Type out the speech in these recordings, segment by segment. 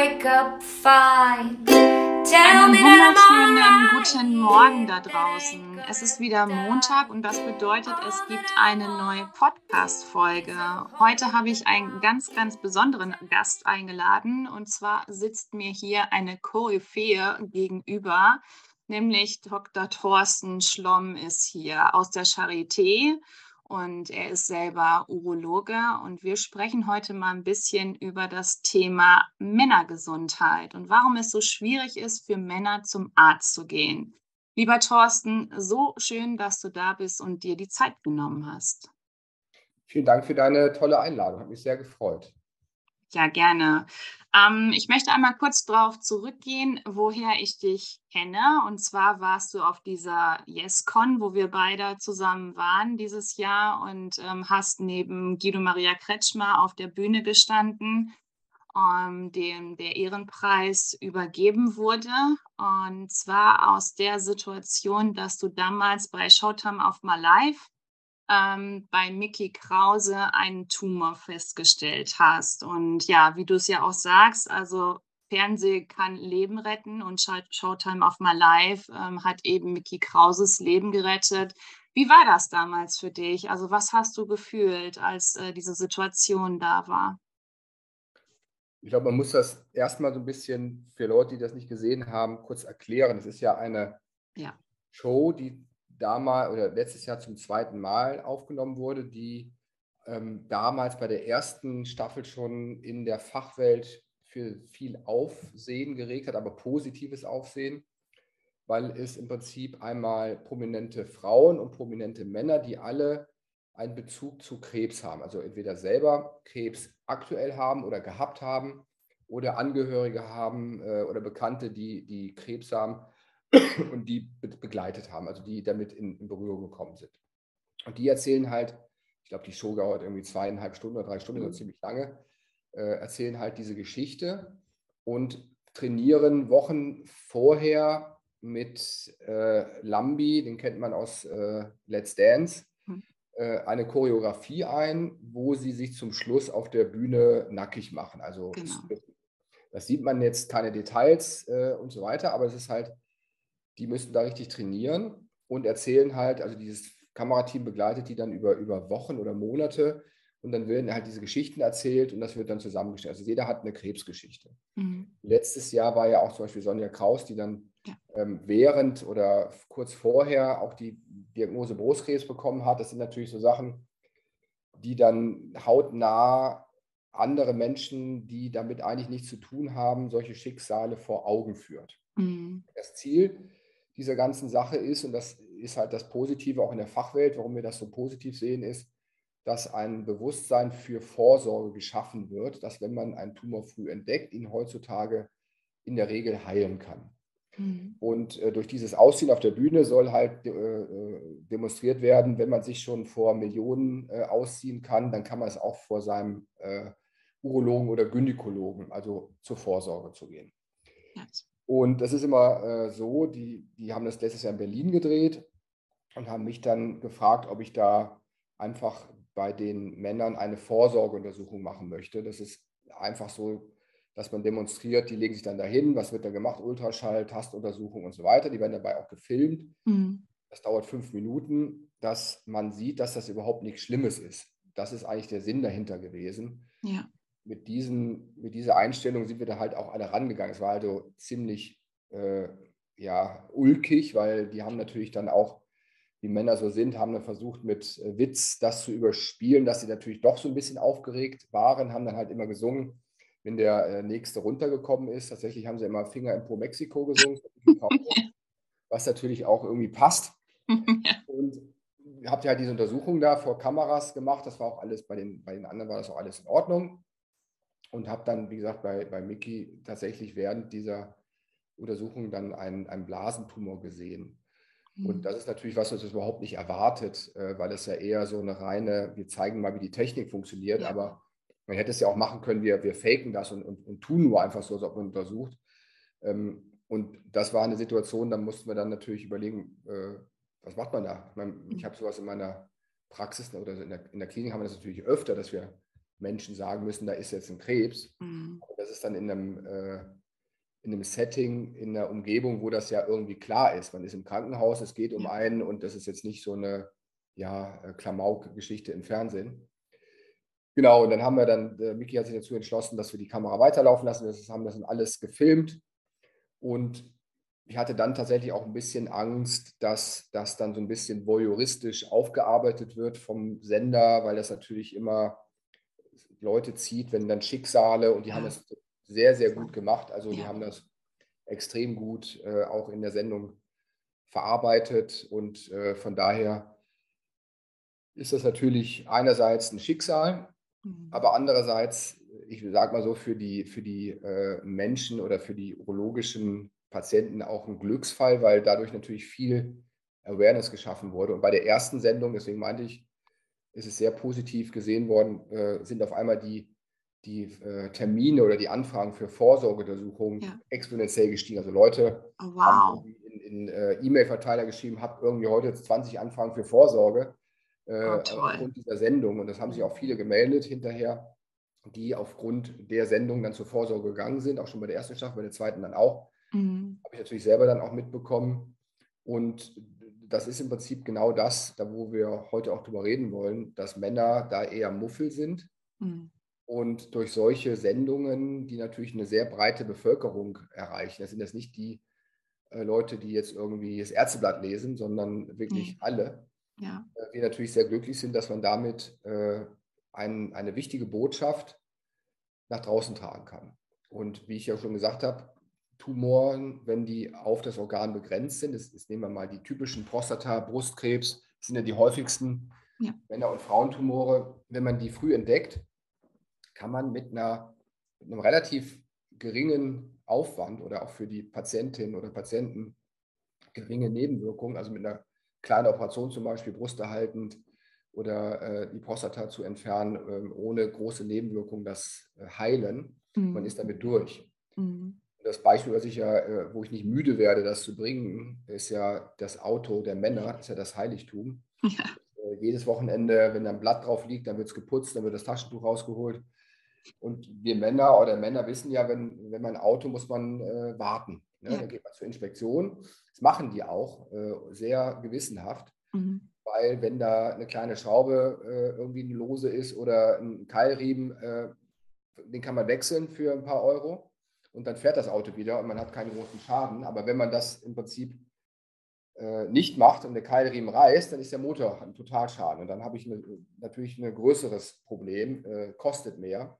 wake up fine. Einen wunderschönen guten Morgen da draußen. Es ist wieder Montag und das bedeutet, es gibt eine neue Podcast-Folge. Heute habe ich einen ganz, ganz besonderen Gast eingeladen und zwar sitzt mir hier eine Koryphäe gegenüber, nämlich Dr. Thorsten Schlomm ist hier aus der Charité und er ist selber Urologe und wir sprechen heute mal ein bisschen über das Thema Männergesundheit und warum es so schwierig ist, für Männer zum Arzt zu gehen. Lieber Thorsten, so schön, dass du da bist und dir die Zeit genommen hast. Vielen Dank für deine tolle Einladung, hat mich sehr gefreut. Ja, gerne. Ähm, ich möchte einmal kurz darauf zurückgehen, woher ich dich kenne. Und zwar warst du auf dieser YesCon, wo wir beide zusammen waren dieses Jahr und ähm, hast neben Guido Maria Kretschmer auf der Bühne gestanden, ähm, dem der Ehrenpreis übergeben wurde. Und zwar aus der Situation, dass du damals bei Showtime auf My Life ähm, bei Mickey Krause einen Tumor festgestellt hast. Und ja, wie du es ja auch sagst, also Fernsehen kann Leben retten und Showtime auf My Life ähm, hat eben Mickey Krauses Leben gerettet. Wie war das damals für dich? Also was hast du gefühlt, als äh, diese Situation da war? Ich glaube, man muss das erstmal so ein bisschen für Leute, die das nicht gesehen haben, kurz erklären. Es ist ja eine ja. Show, die damals oder letztes Jahr zum zweiten Mal aufgenommen wurde, die ähm, damals bei der ersten Staffel schon in der Fachwelt für viel Aufsehen geregt hat, aber positives Aufsehen, weil es im Prinzip einmal prominente Frauen und prominente Männer, die alle einen Bezug zu Krebs haben, also entweder selber Krebs aktuell haben oder gehabt haben oder Angehörige haben äh, oder Bekannte, die, die Krebs haben, und die begleitet haben, also die damit in, in, Berührung gekommen sind. Und die erzählen halt, ich glaube, die Show dauert irgendwie zweieinhalb Stunden oder drei Stunden, mhm. so ziemlich lange, äh, erzählen halt diese Geschichte und trainieren Wochen vorher mit äh, Lambi, den kennt man aus äh, Let's Dance, mhm. äh, eine Choreografie ein, wo sie sich zum Schluss auf der Bühne nackig machen. Also genau. das sieht man jetzt keine Details äh, und so weiter, aber es ist halt die müssen da richtig trainieren und erzählen halt, also dieses Kamerateam begleitet die dann über, über Wochen oder Monate und dann werden halt diese Geschichten erzählt und das wird dann zusammengestellt. Also jeder hat eine Krebsgeschichte. Mhm. Letztes Jahr war ja auch zum Beispiel Sonja Kraus, die dann ja. ähm, während oder kurz vorher auch die Diagnose Brustkrebs bekommen hat. Das sind natürlich so Sachen, die dann hautnah andere Menschen, die damit eigentlich nichts zu tun haben, solche Schicksale vor Augen führt. Mhm. Das Ziel dieser ganzen Sache ist, und das ist halt das Positive auch in der Fachwelt, warum wir das so positiv sehen, ist, dass ein Bewusstsein für Vorsorge geschaffen wird, dass wenn man einen Tumor früh entdeckt, ihn heutzutage in der Regel heilen kann. Mhm. Und äh, durch dieses Aussehen auf der Bühne soll halt äh, äh, demonstriert werden, wenn man sich schon vor Millionen äh, ausziehen kann, dann kann man es auch vor seinem äh, Urologen oder Gynäkologen, also zur Vorsorge zu gehen. Yes. Und das ist immer äh, so, die, die haben das letztes Jahr in Berlin gedreht und haben mich dann gefragt, ob ich da einfach bei den Männern eine Vorsorgeuntersuchung machen möchte. Das ist einfach so, dass man demonstriert, die legen sich dann dahin, was wird da gemacht, Ultraschall, Tastuntersuchung und so weiter. Die werden dabei auch gefilmt. Mhm. Das dauert fünf Minuten, dass man sieht, dass das überhaupt nichts Schlimmes ist. Das ist eigentlich der Sinn dahinter gewesen. Ja mit, diesen, mit dieser Einstellung sind wir da halt auch alle rangegangen. Es war also ziemlich äh, ja, ulkig, weil die haben natürlich dann auch, wie Männer so sind, haben dann versucht mit äh, Witz das zu überspielen, dass sie natürlich doch so ein bisschen aufgeregt waren, haben dann halt immer gesungen, wenn der äh, Nächste runtergekommen ist. Tatsächlich haben sie immer Finger in Pro Mexiko gesungen, was natürlich auch irgendwie passt. Und habt ihr halt diese Untersuchung da vor Kameras gemacht. Das war auch alles, bei den, bei den anderen war das auch alles in Ordnung und habe dann, wie gesagt, bei, bei Mickey tatsächlich während dieser Untersuchung dann einen, einen Blasentumor gesehen. Mhm. Und das ist natürlich was, was uns überhaupt nicht erwartet, äh, weil es ja eher so eine reine, wir zeigen mal, wie die Technik funktioniert, ja. aber man hätte es ja auch machen können, wir, wir faken das und, und, und tun nur einfach so, als ob man untersucht. Ähm, und das war eine Situation, da mussten wir dann natürlich überlegen, äh, was macht man da? Ich, meine, ich mhm. habe sowas in meiner Praxis oder in der, in der Klinik haben wir das natürlich öfter, dass wir Menschen sagen müssen, da ist jetzt ein Krebs. Mhm. Das ist dann in einem, äh, in einem Setting, in einer Umgebung, wo das ja irgendwie klar ist. Man ist im Krankenhaus, es geht um einen und das ist jetzt nicht so eine ja, äh, Klamauk-Geschichte im Fernsehen. Genau, und dann haben wir dann, äh, Miki hat sich dazu entschlossen, dass wir die Kamera weiterlaufen lassen. Wir haben das dann alles gefilmt. Und ich hatte dann tatsächlich auch ein bisschen Angst, dass das dann so ein bisschen voyeuristisch aufgearbeitet wird vom Sender, weil das natürlich immer Leute zieht, wenn dann Schicksale und die haben das sehr, sehr gut gemacht. Also ja. die haben das extrem gut äh, auch in der Sendung verarbeitet und äh, von daher ist das natürlich einerseits ein Schicksal, mhm. aber andererseits, ich sage mal so, für die, für die äh, Menschen oder für die urologischen Patienten auch ein Glücksfall, weil dadurch natürlich viel Awareness geschaffen wurde. Und bei der ersten Sendung, deswegen meinte ich, ist es sehr positiv gesehen worden, äh, sind auf einmal die, die äh, Termine oder die Anfragen für Vorsorgeuntersuchungen ja. exponentiell gestiegen. Also Leute oh, wow. haben in, in äh, E-Mail-Verteiler geschrieben, habe irgendwie heute 20 Anfragen für Vorsorge äh, oh, aufgrund dieser Sendung. Und das haben sich auch viele gemeldet hinterher, die aufgrund der Sendung dann zur Vorsorge gegangen sind, auch schon bei der ersten Staffel, bei der zweiten dann auch. Mhm. Habe ich natürlich selber dann auch mitbekommen. Und das ist im Prinzip genau das, da wo wir heute auch drüber reden wollen, dass Männer da eher Muffel sind. Mhm. Und durch solche Sendungen, die natürlich eine sehr breite Bevölkerung erreichen, das sind jetzt nicht die äh, Leute, die jetzt irgendwie das Ärzteblatt lesen, sondern wirklich mhm. alle, ja. äh, wir natürlich sehr glücklich sind, dass man damit äh, ein, eine wichtige Botschaft nach draußen tragen kann. Und wie ich ja schon gesagt habe, Tumoren, wenn die auf das Organ begrenzt sind, das, das nehmen wir mal die typischen Prostata, Brustkrebs, sind ja die häufigsten ja. Männer- und Frauentumore. Wenn man die früh entdeckt, kann man mit, einer, mit einem relativ geringen Aufwand oder auch für die Patientin oder Patienten geringe Nebenwirkungen, also mit einer kleinen Operation zum Beispiel brusterhaltend oder äh, die Prostata zu entfernen, äh, ohne große Nebenwirkungen das äh, heilen. Mhm. Man ist damit durch. Mhm. Das Beispiel, was ich ja, äh, wo ich nicht müde werde, das zu bringen, ist ja das Auto der Männer, ist ja das Heiligtum. Ja. Äh, jedes Wochenende, wenn da ein Blatt drauf liegt, dann wird es geputzt, dann wird das Taschentuch rausgeholt. Und wir Männer oder Männer wissen ja, wenn, wenn man ein Auto muss man äh, warten. Ne? Ja. Dann geht man zur Inspektion. Das machen die auch äh, sehr gewissenhaft. Mhm. Weil wenn da eine kleine Schraube äh, irgendwie lose ist oder ein Keilriemen, äh, den kann man wechseln für ein paar Euro und dann fährt das Auto wieder und man hat keinen großen Schaden. Aber wenn man das im Prinzip äh, nicht macht und der Keilriemen reißt, dann ist der Motor ein Totalschaden. Und dann habe ich eine, natürlich ein größeres Problem, äh, kostet mehr.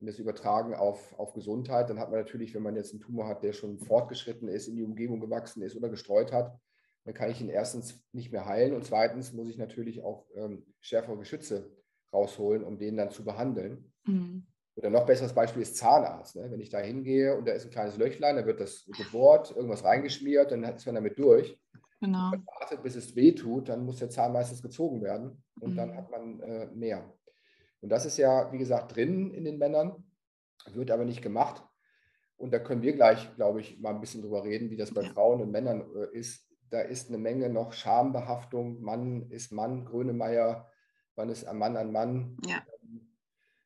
Und das Übertragen auf, auf Gesundheit, dann hat man natürlich, wenn man jetzt einen Tumor hat, der schon fortgeschritten ist, in die Umgebung gewachsen ist oder gestreut hat, dann kann ich ihn erstens nicht mehr heilen und zweitens muss ich natürlich auch ähm, schärfere Geschütze rausholen, um den dann zu behandeln. Mhm. Oder noch besseres Beispiel ist Zahnarzt. Ne? Wenn ich da hingehe und da ist ein kleines Löchlein, da wird das gebohrt, irgendwas reingeschmiert, dann ist man damit durch. Genau. Wenn man wartet, bis es weh tut, dann muss der Zahn meistens gezogen werden und mhm. dann hat man äh, mehr. Und das ist ja, wie gesagt, drin in den Männern, wird aber nicht gemacht. Und da können wir gleich, glaube ich, mal ein bisschen drüber reden, wie das bei ja. Frauen und Männern äh, ist. Da ist eine Menge noch Schambehaftung. Mann ist Mann, Grönemeyer, wann ist ein Mann ein Mann. Ja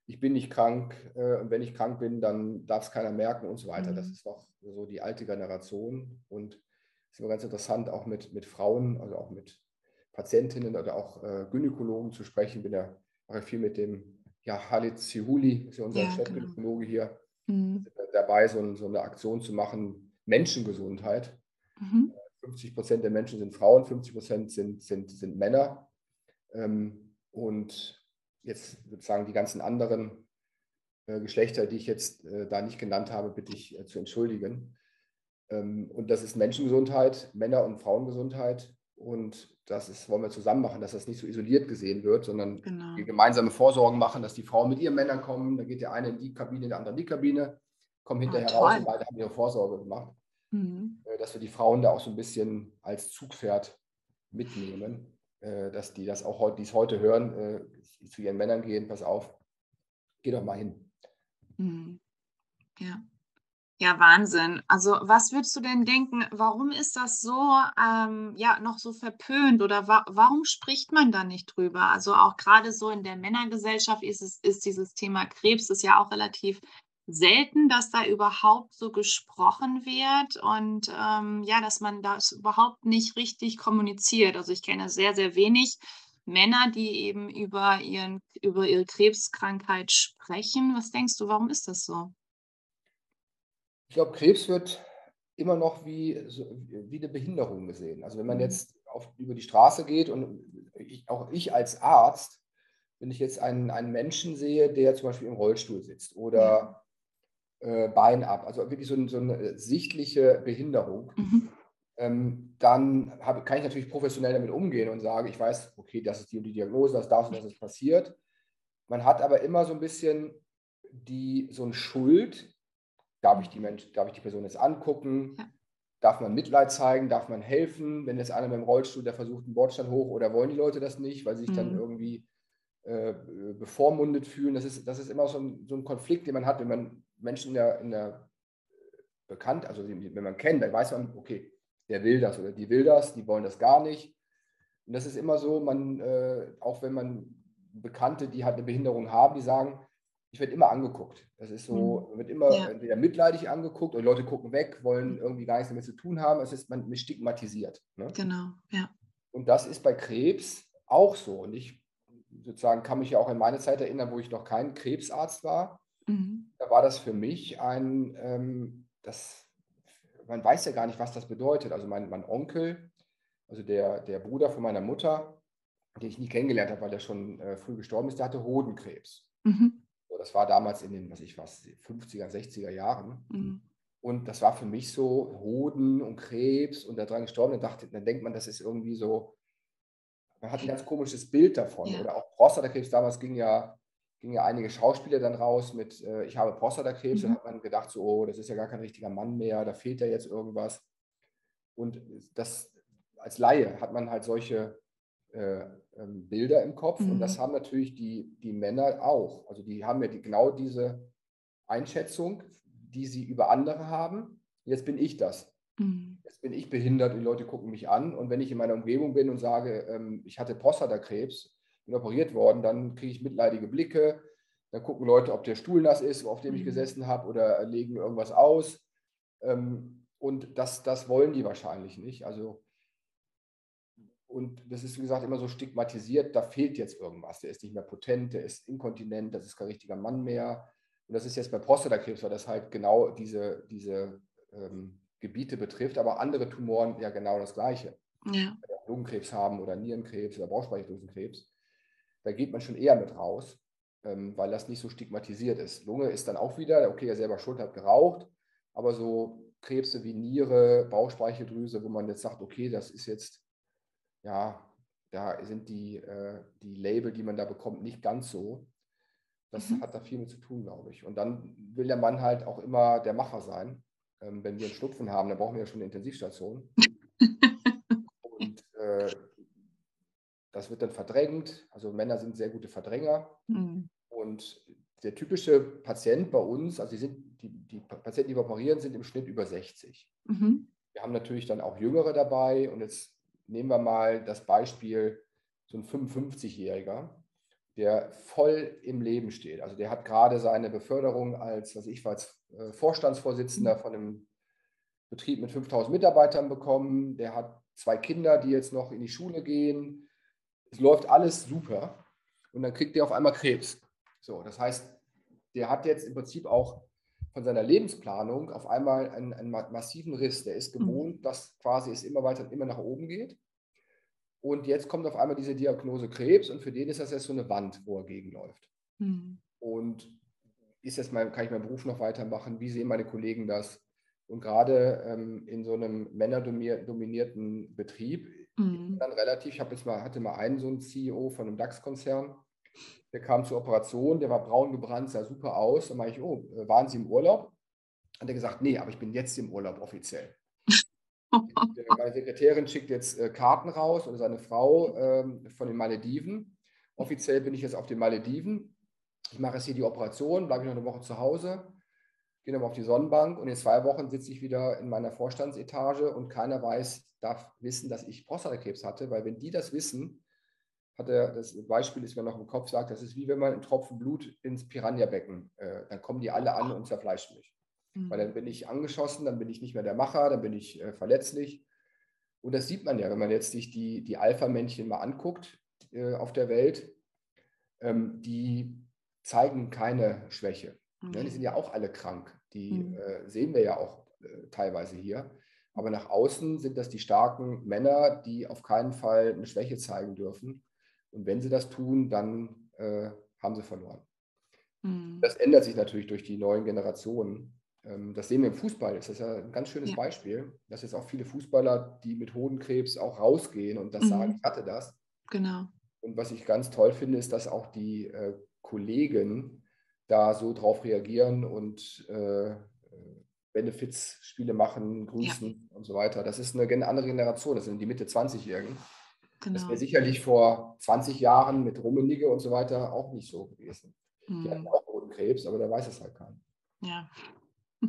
ich bin nicht krank äh, und wenn ich krank bin, dann darf es keiner merken und so weiter. Mhm. Das ist noch so die alte Generation und es ist immer ganz interessant, auch mit, mit Frauen, also auch mit Patientinnen oder auch äh, Gynäkologen zu sprechen. Bin ja mache viel mit dem ja, Halit Sihuli, ist ja unser ja, genau. Chefgynäkologe genau. hier, mhm. dabei, so, so, eine Aktion zu machen, Menschengesundheit. Mhm. 50 Prozent der Menschen sind Frauen, 50 Prozent sind, sind, sind Männer. Ähm, und jetzt sozusagen die ganzen anderen äh, Geschlechter, die ich jetzt äh, da nicht genannt habe, bitte ich äh, zu entschuldigen. Ähm, und das ist Menschengesundheit, Männer- und Frauengesundheit. Und das ist, wollen wir zusammen machen, dass das nicht so isoliert gesehen wird, sondern genau. wir gemeinsame Vorsorgen machen, dass die Frauen mit ihren Männern kommen. Da geht der eine in die Kabine, der andere in die Kabine, kommen hinterher oh, raus und beide haben ihre Vorsorge gemacht. Mhm. Äh, dass wir die Frauen da auch so ein bisschen als Zugpferd mitnehmen. Äh, dass die das auch heute, die es heute hören, äh, zu ihren Männern gehen, pass auf, geh doch mal hin. Mhm. Ja. Ja, Wahnsinn. Also was würdest du denn denken, warum ist das so, ähm, ja, noch so verpönt oder wa warum spricht man da nicht drüber? Also auch gerade so in der Männergesellschaft ist es ist dieses Thema Krebs ist ja auch relativ selten, dass da überhaupt so gesprochen wird und ähm, ja, dass man das überhaupt nicht richtig kommuniziert. Also ich kenne sehr, sehr wenig Männer, die eben über ihren über ihre Krebskrankheit sprechen. Was denkst du, warum ist das so? Ich glaube, Krebs wird immer noch wie, wie eine Behinderung gesehen. Also wenn man mhm. jetzt auf, über die Straße geht und ich, auch ich als Arzt, wenn ich jetzt einen, einen Menschen sehe, der zum Beispiel im Rollstuhl sitzt oder äh, Bein ab, also wirklich so, ein, so eine sichtliche Behinderung, mhm. ähm, dann hab, kann ich natürlich professionell damit umgehen und sagen, ich weiß, okay, das ist die, die Diagnose, das darf und das ist passiert. Man hat aber immer so ein bisschen die, so ein Schuld, Darf ich die, Mensch, darf ich die Person jetzt angucken? Ja. Darf man Mitleid zeigen? Darf man helfen? Wenn jetzt einer mit dem Rollstuhl, der versucht einen Bordstein hoch oder wollen die Leute das nicht, weil sie sich mhm. dann irgendwie äh, bevormundet fühlen? Das ist, das ist immer so ein, so ein Konflikt, den man hat, wenn man Menschen in der, in der bekannt, also wenn man kennt, dann weiß man, okay, der will das oder die will das, die wollen das gar nicht. Und das ist immer so, man, äh, auch wenn man Bekannte, die halt eine Behinderung haben, die sagen, ich werde immer angeguckt. Das ist so, mhm. wird immer ja. entweder mitleidig angeguckt oder Leute gucken weg, wollen irgendwie gar nichts damit zu tun haben. Es ist man stigmatisiert. Ne? Genau, ja. Und das ist bei Krebs auch so. Und ich sozusagen kann mich ja auch an meine Zeit erinnern, wo ich noch kein Krebsarzt war. Mhm. Da war das für mich ein, ähm, das, man weiß ja gar nicht, was das bedeutet. Also mein, mein Onkel, also der, der Bruder von meiner Mutter, den ich nie kennengelernt habe, weil der schon äh, früh gestorben ist, der hatte Hodenkrebs. Mhm. Das war damals in den, was ich was, 50er, 60er Jahren. Mhm. Und das war für mich so Hoden und Krebs und daran gestorben. Dann, dachte, dann denkt man, das ist irgendwie so, man hat ein ganz komisches Bild davon. Ja. Oder auch Prostatakrebs, damals ging ja, ging ja einige Schauspieler dann raus mit, äh, ich habe Prostatakrebs. Mhm. Dann hat man gedacht, so, oh, das ist ja gar kein richtiger Mann mehr, da fehlt ja jetzt irgendwas. Und das als Laie hat man halt solche äh, ähm, Bilder im Kopf mhm. und das mhm. haben natürlich die, die Männer auch. Also die haben ja die, genau diese Einschätzung, die sie über andere haben. Jetzt bin ich das. Mhm. Jetzt bin ich behindert und die Leute gucken mich an. Und wenn ich in meiner Umgebung bin und sage, ähm, ich hatte Prostatakrebs, bin operiert worden, dann kriege ich mitleidige Blicke. Dann gucken Leute, ob der Stuhl nass ist, auf dem ich mhm. gesessen habe, oder legen irgendwas aus. Ähm, und das, das wollen die wahrscheinlich nicht. Also und das ist, wie gesagt, immer so stigmatisiert, da fehlt jetzt irgendwas. Der ist nicht mehr potent, der ist inkontinent, das ist kein richtiger Mann mehr. Und das ist jetzt bei Prostatakrebs, weil das halt genau diese, diese ähm, Gebiete betrifft, aber andere Tumoren ja genau das Gleiche. Ja. Lungenkrebs haben oder Nierenkrebs oder Bauchspeicheldrüsenkrebs, da geht man schon eher mit raus, ähm, weil das nicht so stigmatisiert ist. Lunge ist dann auch wieder, okay, er selber schuld hat geraucht, aber so Krebse wie Niere, Bauchspeicheldrüse, wo man jetzt sagt, okay, das ist jetzt ja, da sind die, äh, die Label, die man da bekommt, nicht ganz so. Das mhm. hat da viel mit zu tun, glaube ich. Und dann will der Mann halt auch immer der Macher sein. Ähm, wenn wir einen Schnupfen haben, dann brauchen wir ja schon eine Intensivstation. Und äh, das wird dann verdrängt. Also Männer sind sehr gute Verdränger. Mhm. Und der typische Patient bei uns, also die, sind, die, die Patienten, die wir operieren, sind im Schnitt über 60. Mhm. Wir haben natürlich dann auch Jüngere dabei und jetzt nehmen wir mal das Beispiel, so ein 55-Jähriger, der voll im Leben steht. Also der hat gerade seine Beförderung als, was ich war, als äh, Vorstandsvorsitzender von einem Betrieb mit 5000 Mitarbeitern bekommen. Der hat zwei Kinder, die jetzt noch in die Schule gehen. Es läuft alles super. Und dann kriegt der auf einmal Krebs. So, das heißt, der hat jetzt im Prinzip auch von seiner Lebensplanung auf einmal einen, einen massiven Riss. Der ist mhm. gewohnt, dass quasi es immer weiter, immer nach oben geht. Und jetzt kommt auf einmal diese Diagnose Krebs und für den ist das jetzt so eine Wand, wo er gegenläuft. Mhm. Und ist jetzt mal, kann ich meinen Beruf noch weitermachen? Wie sehen meine Kollegen das? Und gerade ähm, in so einem männerdominierten Betrieb, mhm. dann relativ, ich habe jetzt mal, hatte mal einen so einen CEO von einem DAX-Konzern, der kam zur Operation, der war braun gebrannt, sah super aus. Dann meinte ich, oh, äh, waren Sie im Urlaub? Hat er gesagt, nee, aber ich bin jetzt im Urlaub offiziell. Meine Sekretärin schickt jetzt äh, Karten raus oder seine Frau ähm, von den Malediven. Offiziell bin ich jetzt auf den Malediven. Ich mache jetzt hier die Operation, bleibe ich noch eine Woche zu Hause. Gehe nochmal auf die Sonnenbank und in zwei Wochen sitze ich wieder in meiner Vorstandsetage und keiner weiß, darf wissen, dass ich Prostatakrebs hatte, weil wenn die das wissen, hat er, das Beispiel ist mir noch im Kopf, sagt, das ist wie wenn man einen Tropfen Blut ins Piranha-Becken, äh, dann kommen die alle an und zerfleischen mich. Mhm. Weil dann bin ich angeschossen, dann bin ich nicht mehr der Macher, dann bin ich äh, verletzlich. Und das sieht man ja, wenn man jetzt sich die, die Alpha-Männchen mal anguckt äh, auf der Welt, ähm, die zeigen keine Schwäche. Mhm. Ja, die sind ja auch alle krank. Die mhm. Äh, sehen wir ja auch äh, teilweise hier. Aber nach außen sind das die starken Männer, die auf keinen Fall eine Schwäche zeigen dürfen. Und wenn sie das tun, dann äh, haben sie verloren. Mhm. Das ändert sich natürlich durch die neuen Generationen. Ähm, das sehen wir im Fußball. Das ist ja ein ganz schönes ja. Beispiel, dass jetzt auch viele Fußballer, die mit Hodenkrebs auch rausgehen und das mhm. sagen, ich hatte das. Genau. Und was ich ganz toll finde, ist, dass auch die äh, Kollegen da so drauf reagieren und äh, Benefits-Spiele machen, grüßen ja. und so weiter. Das ist eine andere Generation, das sind die Mitte 20-Jährigen. Genau. Das wäre sicherlich vor 20 Jahren mit Rummenigge und so weiter auch nicht so gewesen. Mhm. Die hatten mhm. auch Hodenkrebs, aber da weiß es halt keiner. Ja,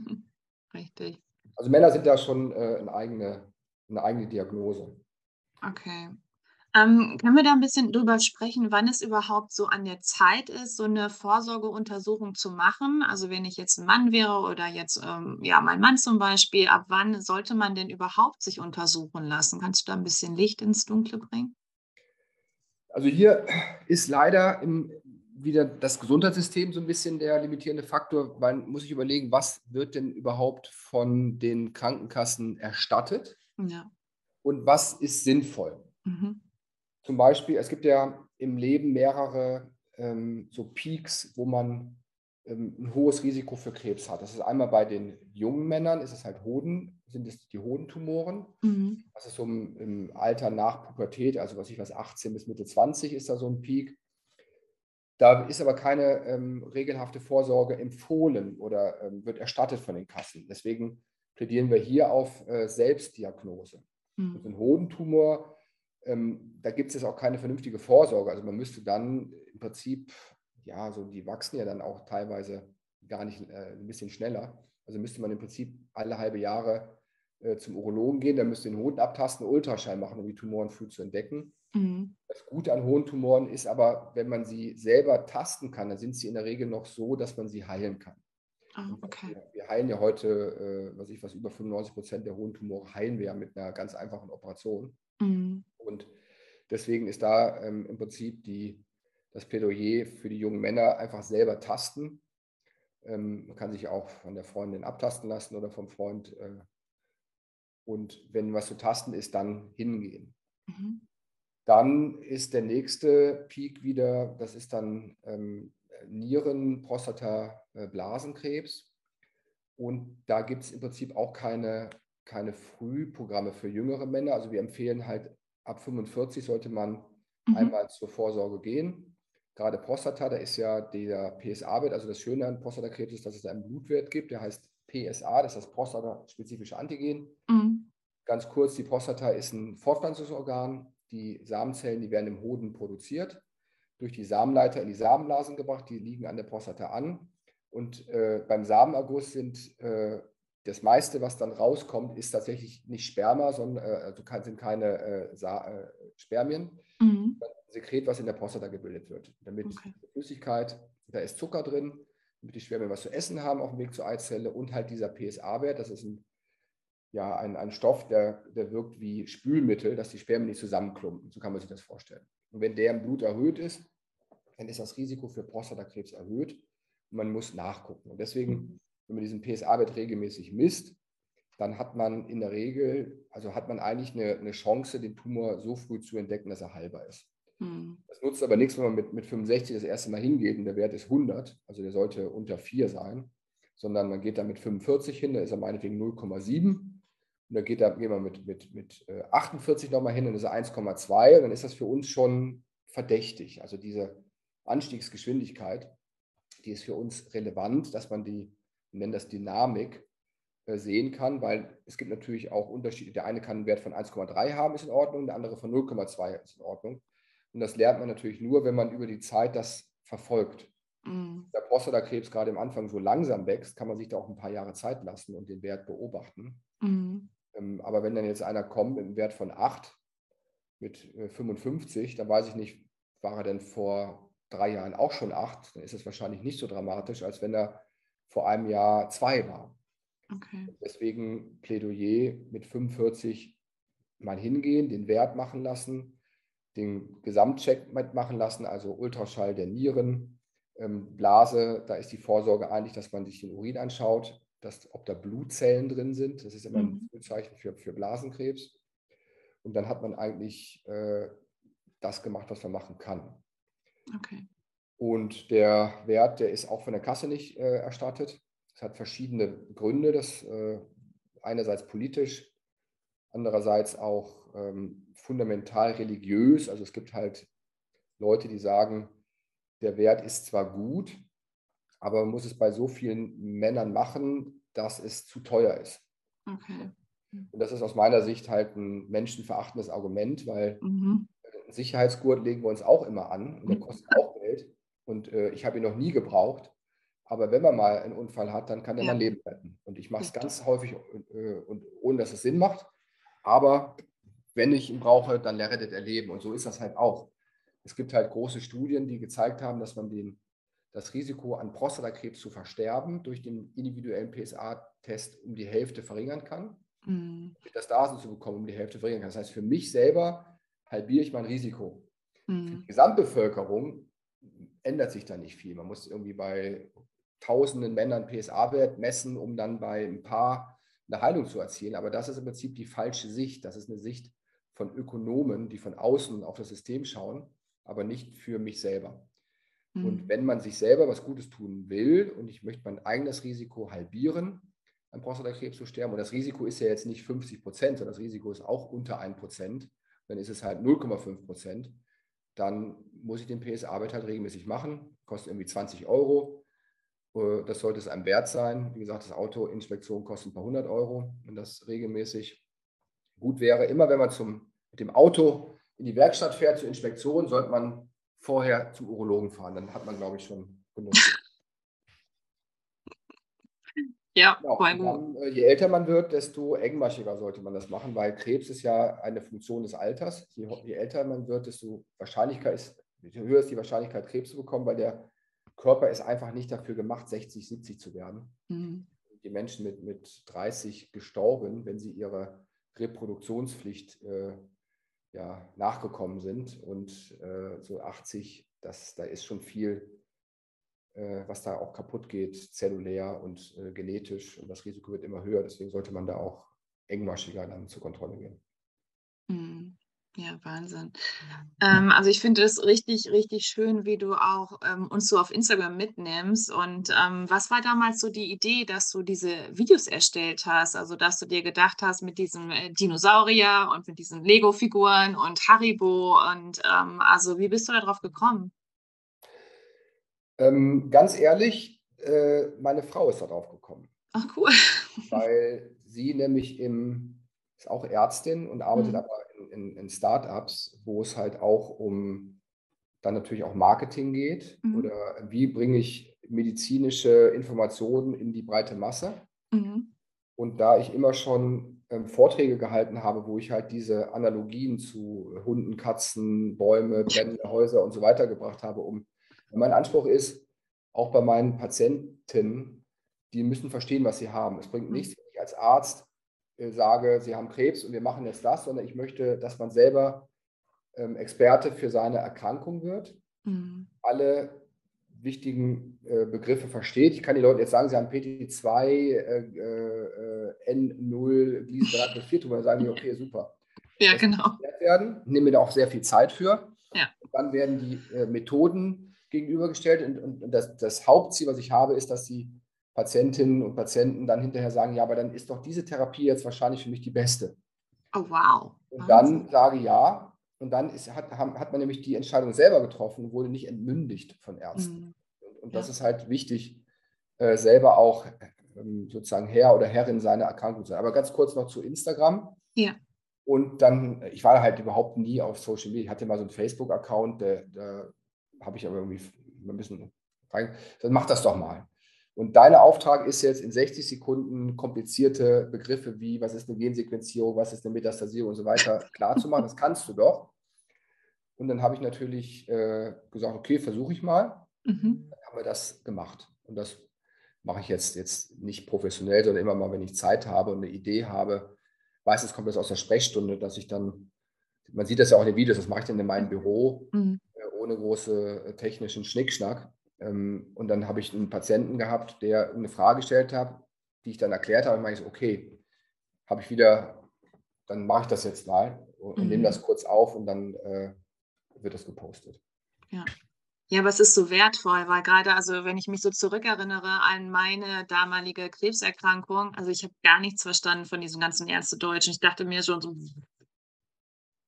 richtig. Also Männer sind da schon äh, eine, eigene, eine eigene Diagnose. Okay. Ähm, können wir da ein bisschen drüber sprechen, wann es überhaupt so an der Zeit ist, so eine Vorsorgeuntersuchung zu machen? Also wenn ich jetzt ein Mann wäre oder jetzt ähm, ja mein Mann zum Beispiel, ab wann sollte man denn überhaupt sich untersuchen lassen? Kannst du da ein bisschen Licht ins Dunkle bringen? Also hier ist leider im, wieder das Gesundheitssystem so ein bisschen der limitierende Faktor. Man muss sich überlegen, was wird denn überhaupt von den Krankenkassen erstattet? Ja. Und was ist sinnvoll? Mhm. Zum Beispiel, es gibt ja im Leben mehrere ähm, so Peaks, wo man ähm, ein hohes Risiko für Krebs hat. Das ist einmal bei den jungen Männern, ist es halt Hoden, sind es die Hodentumoren. Mhm. Das ist so im, im, Alter nach Pubertät, also was ich weiß, 18 bis Mitte 20 ist da so ein Peak. Da ist aber keine ähm, regelhafte Vorsorge empfohlen oder ähm, wird erstattet von den Kassen. Deswegen plädieren wir hier auf äh, Selbstdiagnose. Mhm. Also ein Hodentumor ähm, da gibt es jetzt auch keine vernünftige Vorsorge. Also man müsste dann im Prinzip, ja, so die wachsen ja dann auch teilweise gar nicht äh, ein bisschen schneller. Also müsste man im Prinzip alle halbe Jahre äh, zum Urologen gehen, dann müsste den Hoden abtasten, Ultraschall machen, um die Tumoren früh zu entdecken. Mhm. Das Gute an hohen Tumoren ist aber, wenn man sie selber tasten kann, dann sind sie in der Regel noch so, dass man sie heilen kann. Oh, okay. wir, wir, heilen ja heute, äh, was ich was, über 95 Prozent der hohen Tumore heilen wir ja mit einer ganz einfachen Operation. Mhm. Und deswegen ist da ähm, im Prinzip die, das Plädoyer für die jungen Männer einfach selber tasten. Ähm, man kann sich auch von der Freundin abtasten lassen oder vom Freund. Äh, und wenn was zu tasten ist, dann hingehen. Mhm. Dann ist der nächste Peak wieder, das ist dann ähm, Nieren, Prostata, äh, Blasenkrebs. Und da gibt es im Prinzip auch keine keine Frühprogramme für jüngere Männer. Also wir empfehlen halt, ab 45 sollte man mhm. einmal zur Vorsorge gehen. Gerade Prostata, da ist ja der PSA-Wert, also das Schöne an Prostatakrebs ist, dass es einen Blutwert gibt, der heißt PSA, das ist das prostataspezifische Antigen. Mhm. Ganz kurz, die Prostata ist ein Fortpflanzungsorgan. Die Samenzellen, die werden im Hoden produziert, durch die Samenleiter in die Samenblasen gebracht, die liegen an der Prostata an. Und äh, beim Samenerguss sind äh, das meiste, was dann rauskommt, ist tatsächlich nicht Sperma, sondern äh, also sind keine äh, äh, Spermien, mhm. Sekret, was in der Prostata gebildet wird. Damit okay. Flüssigkeit, da ist Zucker drin, damit die Spermien was zu essen haben auf dem Weg zur Eizelle und halt dieser PSA-Wert, das ist ein, ja, ein, ein Stoff, der, der wirkt wie Spülmittel, dass die Spermien nicht zusammenklumpen. So kann man sich das vorstellen. Und wenn der im Blut erhöht ist, dann ist das Risiko für Prostatakrebs erhöht und man muss nachgucken. Und deswegen mhm wenn man diesen PSA-Wert regelmäßig misst, dann hat man in der Regel, also hat man eigentlich eine, eine Chance, den Tumor so früh zu entdecken, dass er heilbar ist. Mhm. Das nutzt aber nichts, wenn man mit, mit 65 das erste Mal hingeht und der Wert ist 100, also der sollte unter 4 sein, sondern man geht dann mit 45 hin, da ist er meinetwegen 0,7 und dann geht, da, geht man mit, mit, mit 48 äh, nochmal hin und ist er 1,2 und dann ist das für uns schon verdächtig. Also diese Anstiegsgeschwindigkeit, die ist für uns relevant, dass man die nennen das Dynamik, äh, sehen kann, weil es gibt natürlich auch Unterschiede. Der eine kann einen Wert von 1,3 haben, ist in Ordnung, der andere von 0,2 ist in Ordnung. Und das lernt man natürlich nur, wenn man über die Zeit das verfolgt. Mhm. Der Prostatakrebs gerade am Anfang so langsam wächst, kann man sich da auch ein paar Jahre Zeit lassen und den Wert beobachten. Mhm. Ähm, aber wenn dann jetzt einer kommt mit einem Wert von 8 mit 55, äh, dann weiß ich nicht, war er denn vor drei Jahren auch schon 8, dann ist es wahrscheinlich nicht so dramatisch, als wenn er vor einem Jahr 2 war. Okay. Deswegen Plädoyer mit 45 mal hingehen, den Wert machen lassen, den Gesamtcheck mitmachen lassen, also Ultraschall der Nieren, ähm, Blase, da ist die Vorsorge eigentlich, dass man sich den Urin anschaut, dass, ob da Blutzellen drin sind. Das ist immer mhm. ein Zeichen für, für Blasenkrebs. Und dann hat man eigentlich äh, das gemacht, was man machen kann. Okay. Und der Wert, der ist auch von der Kasse nicht äh, erstattet. Es hat verschiedene Gründe. Das äh, einerseits politisch, andererseits auch ähm, fundamental religiös. Also es gibt halt Leute, die sagen, der Wert ist zwar gut, aber man muss es bei so vielen Männern machen, dass es zu teuer ist. Okay. Und das ist aus meiner Sicht halt ein menschenverachtendes Argument, weil mhm. Sicherheitsgurt legen wir uns auch immer an und der kostet auch. Und äh, ich habe ihn noch nie gebraucht. Aber wenn man mal einen Unfall hat, dann kann er ja. mein Leben retten. Und ich mache es ganz häufig äh, und ohne dass es Sinn macht. Aber wenn ich ihn brauche, dann rettet er Leben. Und so ist das halt auch. Es gibt halt große Studien, die gezeigt haben, dass man den, das Risiko an Prostatakrebs zu versterben durch den individuellen PSA-Test um die Hälfte verringern kann. Mhm. Metastasen zu bekommen um die Hälfte verringern kann. Das heißt, für mich selber halbiere ich mein Risiko. Mhm. Für die Gesamtbevölkerung ändert sich da nicht viel. Man muss irgendwie bei tausenden Männern PSA-Wert messen, um dann bei ein paar eine Heilung zu erzielen. Aber das ist im Prinzip die falsche Sicht. Das ist eine Sicht von Ökonomen, die von außen auf das System schauen, aber nicht für mich selber. Mhm. Und wenn man sich selber was Gutes tun will und ich möchte mein eigenes Risiko halbieren, an Prostatakrebs zu sterben, und das Risiko ist ja jetzt nicht 50 Prozent, sondern das Risiko ist auch unter 1 Prozent, dann ist es halt 0,5 Prozent, dann muss ich den PSA-Wert halt regelmäßig machen, kostet irgendwie 20 Euro äh, das sollte es einem wert sein. Wie gesagt, das Autoinspektion kostet ein paar hundert Euro, wenn das regelmäßig gut wäre. Immer wenn man zum, mit dem Auto in die Werkstatt fährt zur Inspektion, sollte man vorher zum Urologen fahren. Dann hat man, glaube ich, schon genug. Ja, genau. dann, äh, je älter man wird, desto engmaschiger sollte man das machen, weil Krebs ist ja eine Funktion des Alters. Je, je älter man wird, desto wahrscheinlicher ist, höher ist die Wahrscheinlichkeit, Krebs zu bekommen, weil der Körper ist einfach nicht dafür gemacht, 60, 70 zu werden. Mhm. Die Menschen mit, mit 30 gestorben, wenn sie ihrer Reproduktionspflicht äh, ja, nachgekommen sind. Und äh, so 80, das, da ist schon viel, was da auch kaputt geht, zellulär und äh, genetisch. Und das Risiko wird immer höher. Deswegen sollte man da auch engmaschiger dann zur Kontrolle gehen. Mhm. Ja, Wahnsinn. Ähm, also ich finde es richtig, richtig schön, wie du auch ähm, uns so auf Instagram mitnimmst. Und ähm, was war damals so die Idee, dass du diese Videos erstellt hast? Also dass du dir gedacht hast mit diesem äh, Dinosaurier und mit diesen Lego-Figuren und Haribo. Und ähm, also wie bist du darauf gekommen? Ähm, ganz ehrlich, äh, meine Frau ist darauf gekommen. Ach cool. Weil sie nämlich im, ist auch Ärztin und arbeitet mhm. aber in, in Startups, wo es halt auch um dann natürlich auch Marketing geht mhm. oder wie bringe ich medizinische Informationen in die breite Masse. Mhm. Und da ich immer schon ähm, Vorträge gehalten habe, wo ich halt diese Analogien zu Hunden, Katzen, Bäume, brennende Häuser und so weiter gebracht habe, um mein Anspruch ist, auch bei meinen Patienten, die müssen verstehen, was sie haben. Es bringt mhm. nichts, wenn ich als Arzt äh, sage, Sie haben Krebs und wir machen jetzt das, sondern ich möchte, dass man selber ähm, Experte für seine Erkrankung wird, mhm. alle wichtigen äh, Begriffe versteht. Ich kann die Leute jetzt sagen, sie haben PT2, äh, äh, N0, Gliese 3 plus 4 Tumor, dann sagen die, okay, super. Ja, das genau. Werden. Nehmen wir da auch sehr viel Zeit für. Ja. Und dann werden die äh, Methoden gegenübergestellt und, und, und das, das Hauptziel, was ich habe, ist, dass sie Patientinnen und Patienten dann hinterher sagen, ja, aber dann ist doch diese Therapie jetzt wahrscheinlich für mich die beste. Oh, wow. Und dann sage ja, und dann ist, hat, hat man nämlich die Entscheidung selber getroffen und wurde nicht entmündigt von Ärzten. Mhm. Und, und, das ja. ist halt wichtig, äh, selber auch ähm, sozusagen Herr oder Herrin seiner Erkrankung zu sein. Aber ganz kurz noch zu Instagram. Ja. Und dann, ich war halt überhaupt nie auf Social Media. Ich hatte mal so einen Facebook-Account, da habe ich aber irgendwie ein bisschen Dann mach das doch mal. Und dein Auftrag ist jetzt in 60 Sekunden komplizierte Begriffe wie, was ist eine Gensequenzierung, was ist eine Metastasierung und so weiter klarzumachen. Das kannst du doch. Und dann habe ich natürlich äh, gesagt, okay, versuche ich mal. Mhm. Dann haben wir das gemacht. Und das mache ich jetzt, jetzt nicht professionell, sondern immer mal, wenn ich Zeit habe und eine Idee habe. Meistens kommt das aus der Sprechstunde, dass ich dann, man sieht das ja auch in den Videos, das mache ich dann in meinem Büro, mhm. Ohne große äh, technischen Schnickschnack. Ähm, und dann habe ich einen Patienten gehabt, der eine Frage gestellt hat, die ich dann erklärt habe. Und meine ich so, okay, habe ich wieder, dann mache ich das jetzt mal und, mhm. nehme das kurz auf und dann äh, wird das gepostet. Ja. Ja, aber es ist so wertvoll, weil gerade, also wenn ich mich so zurückerinnere an meine damalige Krebserkrankung, also ich habe gar nichts verstanden von diesem ganzen Ärztedeutsch. Ich dachte mir schon so,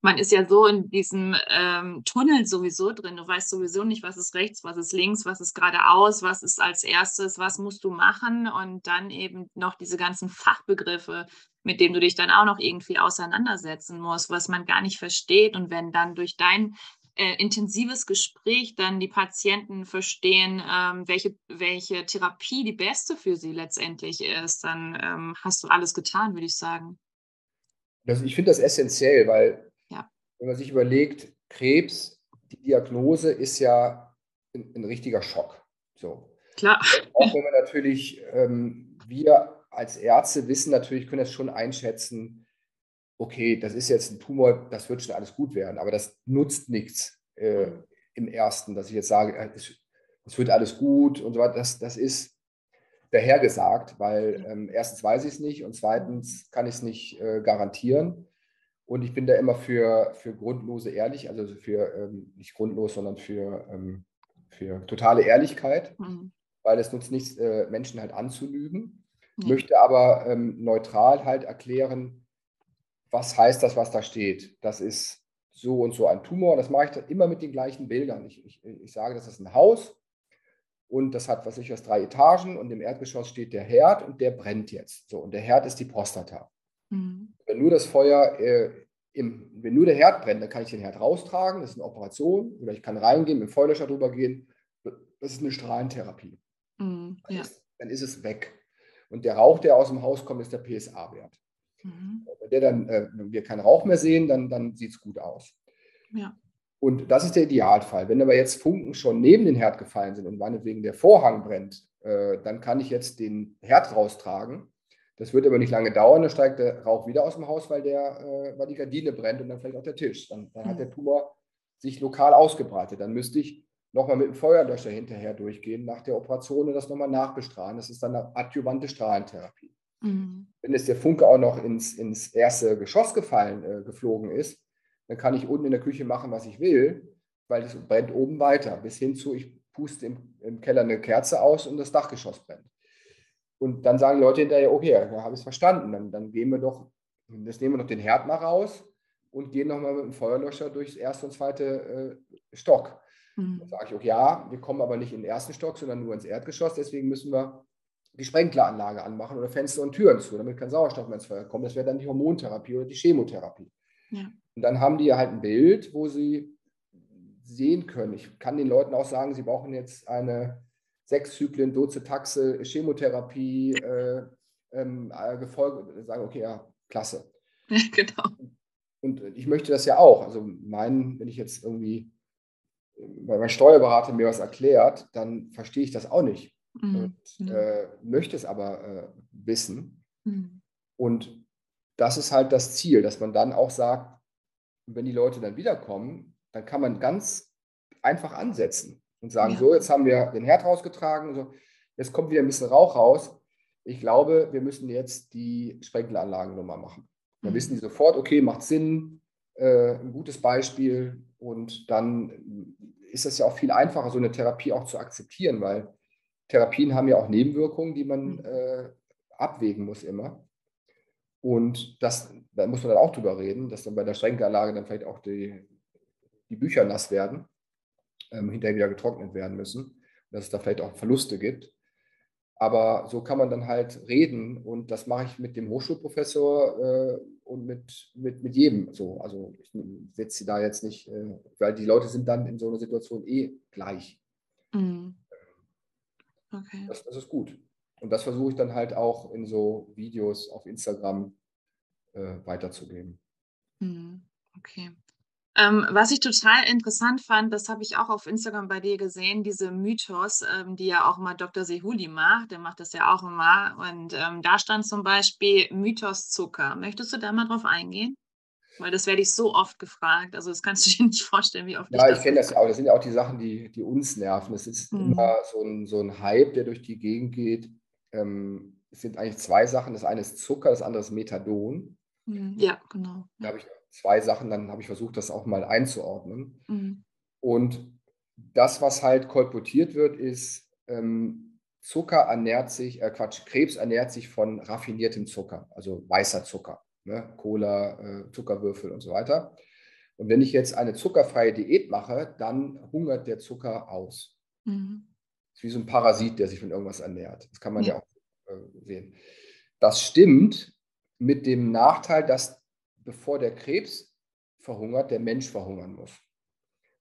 man ist ja so in diesem ähm, Tunnel sowieso drin. Du weißt sowieso nicht, was ist rechts, was ist links, was ist geradeaus, was ist als erstes, was musst du machen und dann eben noch diese ganzen Fachbegriffe, mit denen du dich dann auch noch irgendwie auseinandersetzen musst, was man gar nicht versteht. Und wenn dann durch dein äh, intensives Gespräch dann die Patienten verstehen, ähm, welche, welche Therapie die beste für sie letztendlich ist, dann ähm, hast du alles getan, würde ich sagen. Also ich finde das essentiell, weil wenn man sich überlegt, Krebs, die Diagnose ist ja ein, ein richtiger Schock. So. Klar. Auch wenn wir natürlich, ähm, wir als Ärzte wissen natürlich, können das schon einschätzen, okay, das ist jetzt ein Tumor, das wird schon alles gut werden, aber das nutzt nichts äh, im ersten, dass ich jetzt sage, äh, es, es, wird alles gut und so weiter. Das, das ist dahergesagt, weil ähm, erstens weiß ich es nicht und zweitens kann ich es nicht äh, garantieren. Und ich bin da immer für, für grundlose Ehrlich, also für ähm, nicht grundlos, sondern für, ähm, für totale Ehrlichkeit, mhm. weil es nutzt nichts, äh, Menschen halt anzulügen. Mhm. Möchte aber ähm, neutral halt erklären, was heißt das, was da steht. Das ist so und so ein Tumor. Das mache ich dann immer mit den gleichen Bildern. Ich, ich, ich sage, das ist ein Haus und das hat, was ich was, drei Etagen und im Erdgeschoss steht der Herd und der brennt jetzt. So, und der Herd ist die Prostata. Mhm. Wenn nur das Feuer, äh, im, wenn nur der Herd brennt, dann kann ich den Herd raustragen, das ist eine Operation, oder ich kann reingehen, mit dem Feuerlöscher drüber gehen, das ist eine Strahlentherapie. Mhm, ja. dann, ist, dann, ist, es weg. Und der Rauch, der aus dem Haus kommt, ist der PSA-Wert. Mhm. Wenn, der dann, äh, wenn wir keinen Rauch mehr sehen, dann, dann sieht es gut aus. Ja. Und das ist der Idealfall. Wenn aber jetzt Funken schon neben den Herd gefallen sind und meinetwegen der Vorhang brennt, äh, dann kann ich jetzt den Herd raustragen das wird aber nicht lange dauern, dann steigt der Rauch wieder aus dem Haus, weil, der, äh, weil die Gardine brennt und dann vielleicht auch der Tisch. Dann, dann hat der Tumor sich lokal ausgebreitet. Dann müsste ich nochmal mit dem Feuerlöscher hinterher durchgehen nach der Operation und das nochmal nachbestrahlen. Das ist dann eine adjuvante Strahlentherapie. Mhm. Wenn jetzt der Funke auch noch ins, ins erste Geschoss gefallen, äh, geflogen ist, dann kann ich unten in der Küche machen, was ich will, weil es brennt oben weiter, bis hin zu, ich puste im, im Keller eine Kerze aus und das Dachgeschoss brennt. Und dann sagen die Leute hinterher, okay, da habe ich es verstanden. Dann, dann gehen wir doch, das nehmen wir noch den Herd mal raus und gehen nochmal mit dem Feuerlöscher durchs erste und zweite äh, Stock. Mhm. Dann sage ich, okay, ja, wir kommen aber nicht in den ersten Stock, sondern nur ins Erdgeschoss. Deswegen müssen wir die Sprenkleranlage anmachen oder Fenster und Türen zu, damit kein Sauerstoff mehr ins Feuer kommt. Das wäre dann die Hormontherapie oder die Chemotherapie. Ja. Und dann haben die halt ein Bild, wo sie sehen können. Ich kann den Leuten auch sagen, sie brauchen jetzt eine sechs Zyklen Docetaxel, Chemotherapie äh, ähm, äh, gefolgt, sagen, okay, ja, klasse. genau. Und ich möchte das ja auch. Also mein, wenn ich jetzt irgendwie, weil mein Steuerberater mir was erklärt, dann verstehe ich das auch nicht. Mhm. Und äh, möchte es aber äh, wissen. Mhm. Und das ist halt das Ziel, dass man dann auch sagt, wenn die Leute dann wiederkommen, dann kann man ganz einfach ansetzen und sagen, ja. so, jetzt haben wir den Herd rausgetragen, so, jetzt kommt wieder ein bisschen Rauch raus. Ich glaube, wir müssen jetzt die Sprenkleranlagen nochmal machen. Dann mhm. wissen die sofort, okay, macht Sinn, äh, ein gutes Beispiel. Und dann ist es ja auch viel einfacher, so eine Therapie auch zu akzeptieren, weil Therapien haben ja auch Nebenwirkungen, die man mhm. äh, abwägen muss immer. Und das, da muss man dann auch drüber reden, dass dann bei der Schränkeinlage dann vielleicht auch die, die Bücher nass werden ähm, hinterher wieder getrocknet werden müssen, dass es da vielleicht auch Verluste gibt. Aber so kann man dann halt reden und das mache ich mit dem Hochschulprofessor äh, und mit, mit, mit jedem so. Also ich setze sie da jetzt nicht, äh, weil die Leute sind dann in so einer Situation eh gleich. Mhm. Okay. Das, das, ist gut. Und das versuche ich dann halt auch in so Videos auf Instagram äh, weiterzugeben. Hm, okay. Ähm, was ich total interessant fand, das habe ich auch auf Instagram bei dir gesehen, diese Mythos, ähm, die ja auch mal Dr. Sehuli macht, der macht das ja auch immer. Und ähm, da stand zum Beispiel Mythos Zucker. Möchtest du da mal drauf eingehen? Weil das werde ich so oft gefragt. Also das kannst du dir nicht vorstellen, wie oft ja, ich, ich kenne das auch. Das sind ja auch die Sachen, die, die uns nerven. Es ist mhm. immer so ein, so ein Hype, der durch die Gegend geht. Ähm, es sind eigentlich zwei Sachen. Das eine ist Zucker, das andere ist Methadon. Mhm. Ja, genau. Da habe ich zwei Sachen, dann habe ich versucht, das auch mal einzuordnen. Mhm. Und das, was halt kolportiert wird, ist, ähm, Zucker ernährt sich, äh Quatsch, Krebs ernährt sich von raffiniertem Zucker, also weißer Zucker ne? Cola, äh, Zuckerwürfel und so weiter. Und wenn ich jetzt eine zuckerfreie Diät mache, dann hungert der Zucker aus. Mhm. Das ist wie so ein Parasit, der sich von irgendwas ernährt. Das kann man ja, ja auch äh, sehen. Das stimmt mit dem Nachteil, dass bevor der Krebs verhungert, der Mensch verhungern muss.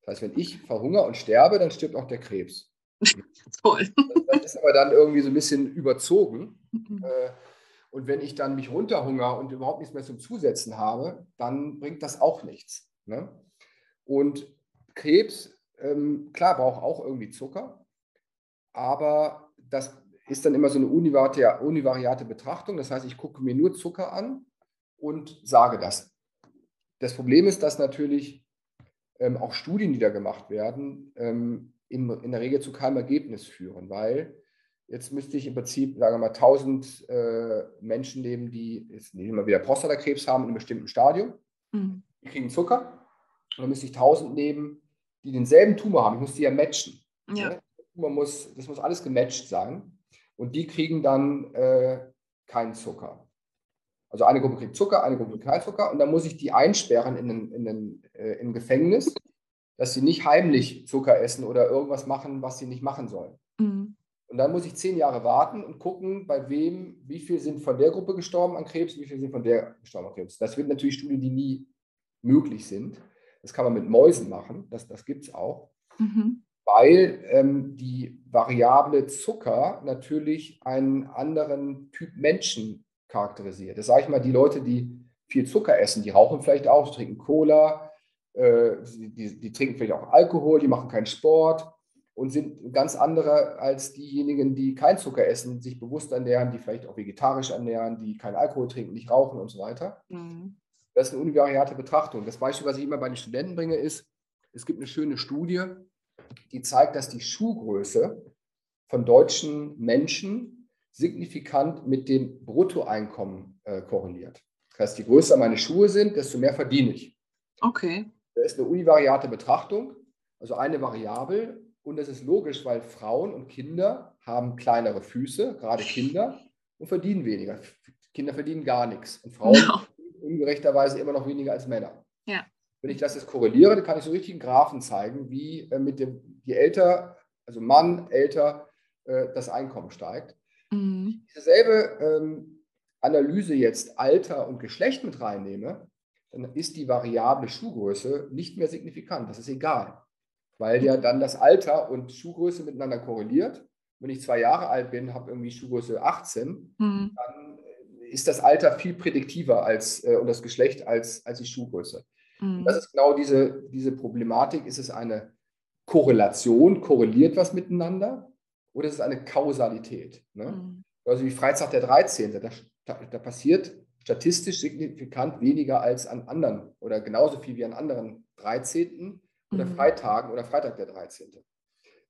Das heißt, wenn ich verhungere und sterbe, dann stirbt auch der Krebs. Toll. Das, ist aber dann irgendwie so ein bisschen überzogen. Mhm. Äh, und wenn ich dann mich runterhungere und überhaupt nichts mehr zum Zusetzen habe, dann bringt das auch nichts. Ne? Und Krebs, ähm, klar, braucht auch irgendwie Zucker, aber das ist dann immer so eine univariate, univariate Betrachtung. Das heißt, ich gucke mir nur Zucker an und sage das. Das Problem ist, dass natürlich ähm, auch Studien, die da gemacht werden, ähm, in, in der Regel zu keinem Ergebnis führen, weil Jetzt müsste ich im Prinzip, sagen wir mal, 1000 äh, Menschen nehmen, die jetzt nehmen wir wieder Prostatakrebs haben in einem bestimmten Stadium. Mhm. Die kriegen Zucker. Und dann müsste ich 1000 nehmen, die denselben Tumor haben. Ich muss die ja matchen. Ja. Ne? Tumor muss, das muss alles gematcht sein. Und die kriegen dann äh, keinen Zucker. Also eine Gruppe kriegt Zucker, eine Gruppe kriegt keinen Zucker. Und dann muss ich die einsperren in ein, in ein, äh, in ein Gefängnis, dass sie nicht heimlich Zucker essen oder irgendwas machen, was sie nicht machen sollen. Mhm. Und dann muss ich zehn Jahre warten und gucken, bei wem, wie viel sind von der Gruppe gestorben an Krebs, wie viel sind von der gestorben an Krebs. Das sind natürlich Studien, die nie möglich sind. Das kann man mit Mäusen machen, das, das gibt es auch. Mhm. Weil ähm, die Variable Zucker natürlich einen anderen Typ Menschen charakterisiert. Das sage ich mal, die Leute, die viel Zucker essen, die rauchen vielleicht auch, trinken Cola, äh, die, die, die trinken vielleicht auch Alkohol, die machen keinen Sport und sind ganz andere als diejenigen, die kein Zucker essen, sich bewusst ernähren, die vielleicht auch vegetarisch ernähren, die keinen Alkohol trinken, nicht rauchen und so weiter. Mhm. Das ist eine univariate Betrachtung. Das Beispiel, was ich immer bei den Studenten bringe, ist, es gibt eine schöne Studie, die zeigt, dass die Schuhgröße von deutschen Menschen signifikant mit dem Bruttoeinkommen äh, korreliert. Das heißt, je größer meine Schuhe sind, desto mehr verdiene ich. Okay. Das ist eine univariate Betrachtung, also eine Variable und das ist logisch, weil Frauen und Kinder haben kleinere Füße, gerade Kinder, und verdienen weniger. Kinder verdienen gar nichts. Und Frauen no. ungerechterweise immer noch weniger als Männer. Ja. Wenn ich das jetzt korreliere, dann kann ich so richtig einen Graphen zeigen, wie äh, mit dem, je älter, also Mann älter, äh, das Einkommen steigt. Mhm. Dieselbe ähm, Analyse jetzt Alter und Geschlecht mit reinnehme, dann ist die variable Schuhgröße nicht mehr signifikant. Das ist egal weil ja dann das Alter und Schuhgröße miteinander korreliert. Wenn ich zwei Jahre alt bin, habe irgendwie Schuhgröße 18, mhm. dann ist das Alter viel prädiktiver als, äh, und das Geschlecht als, als die Schuhgröße. Mhm. Das ist genau diese, diese Problematik. Ist es eine Korrelation, korreliert was miteinander oder ist es eine Kausalität? Ne? Mhm. Also wie Freitag der 13. Da, da passiert statistisch signifikant weniger als an anderen oder genauso viel wie an anderen 13 oder mhm. Freitagen oder Freitag der 13.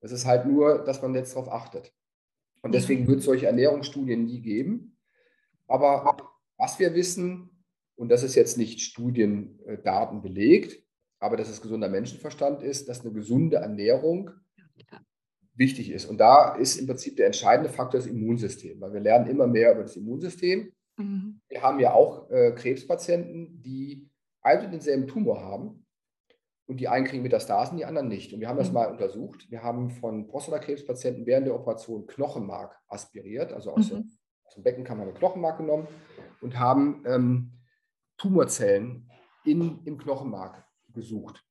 Das ist halt nur, dass man jetzt darauf achtet. Und deswegen wird es solche Ernährungsstudien nie geben. Aber was wir wissen, und das ist jetzt nicht Studiendaten belegt, aber dass es gesunder Menschenverstand ist, dass eine gesunde Ernährung wichtig ist. Und da ist im Prinzip der entscheidende Faktor das Immunsystem, weil wir lernen immer mehr über das Immunsystem. Mhm. Wir haben ja auch äh, Krebspatienten, die einen und denselben Tumor haben, und die einen kriegen Metastasen, die anderen nicht. Und wir haben das mhm. mal untersucht. Wir haben von Prostatakrebspatienten während der Operation Knochenmark aspiriert, also aus, mhm. aus dem Beckenkammer eine Knochenmark genommen und haben ähm, Tumorzellen in, im Knochenmark gesucht.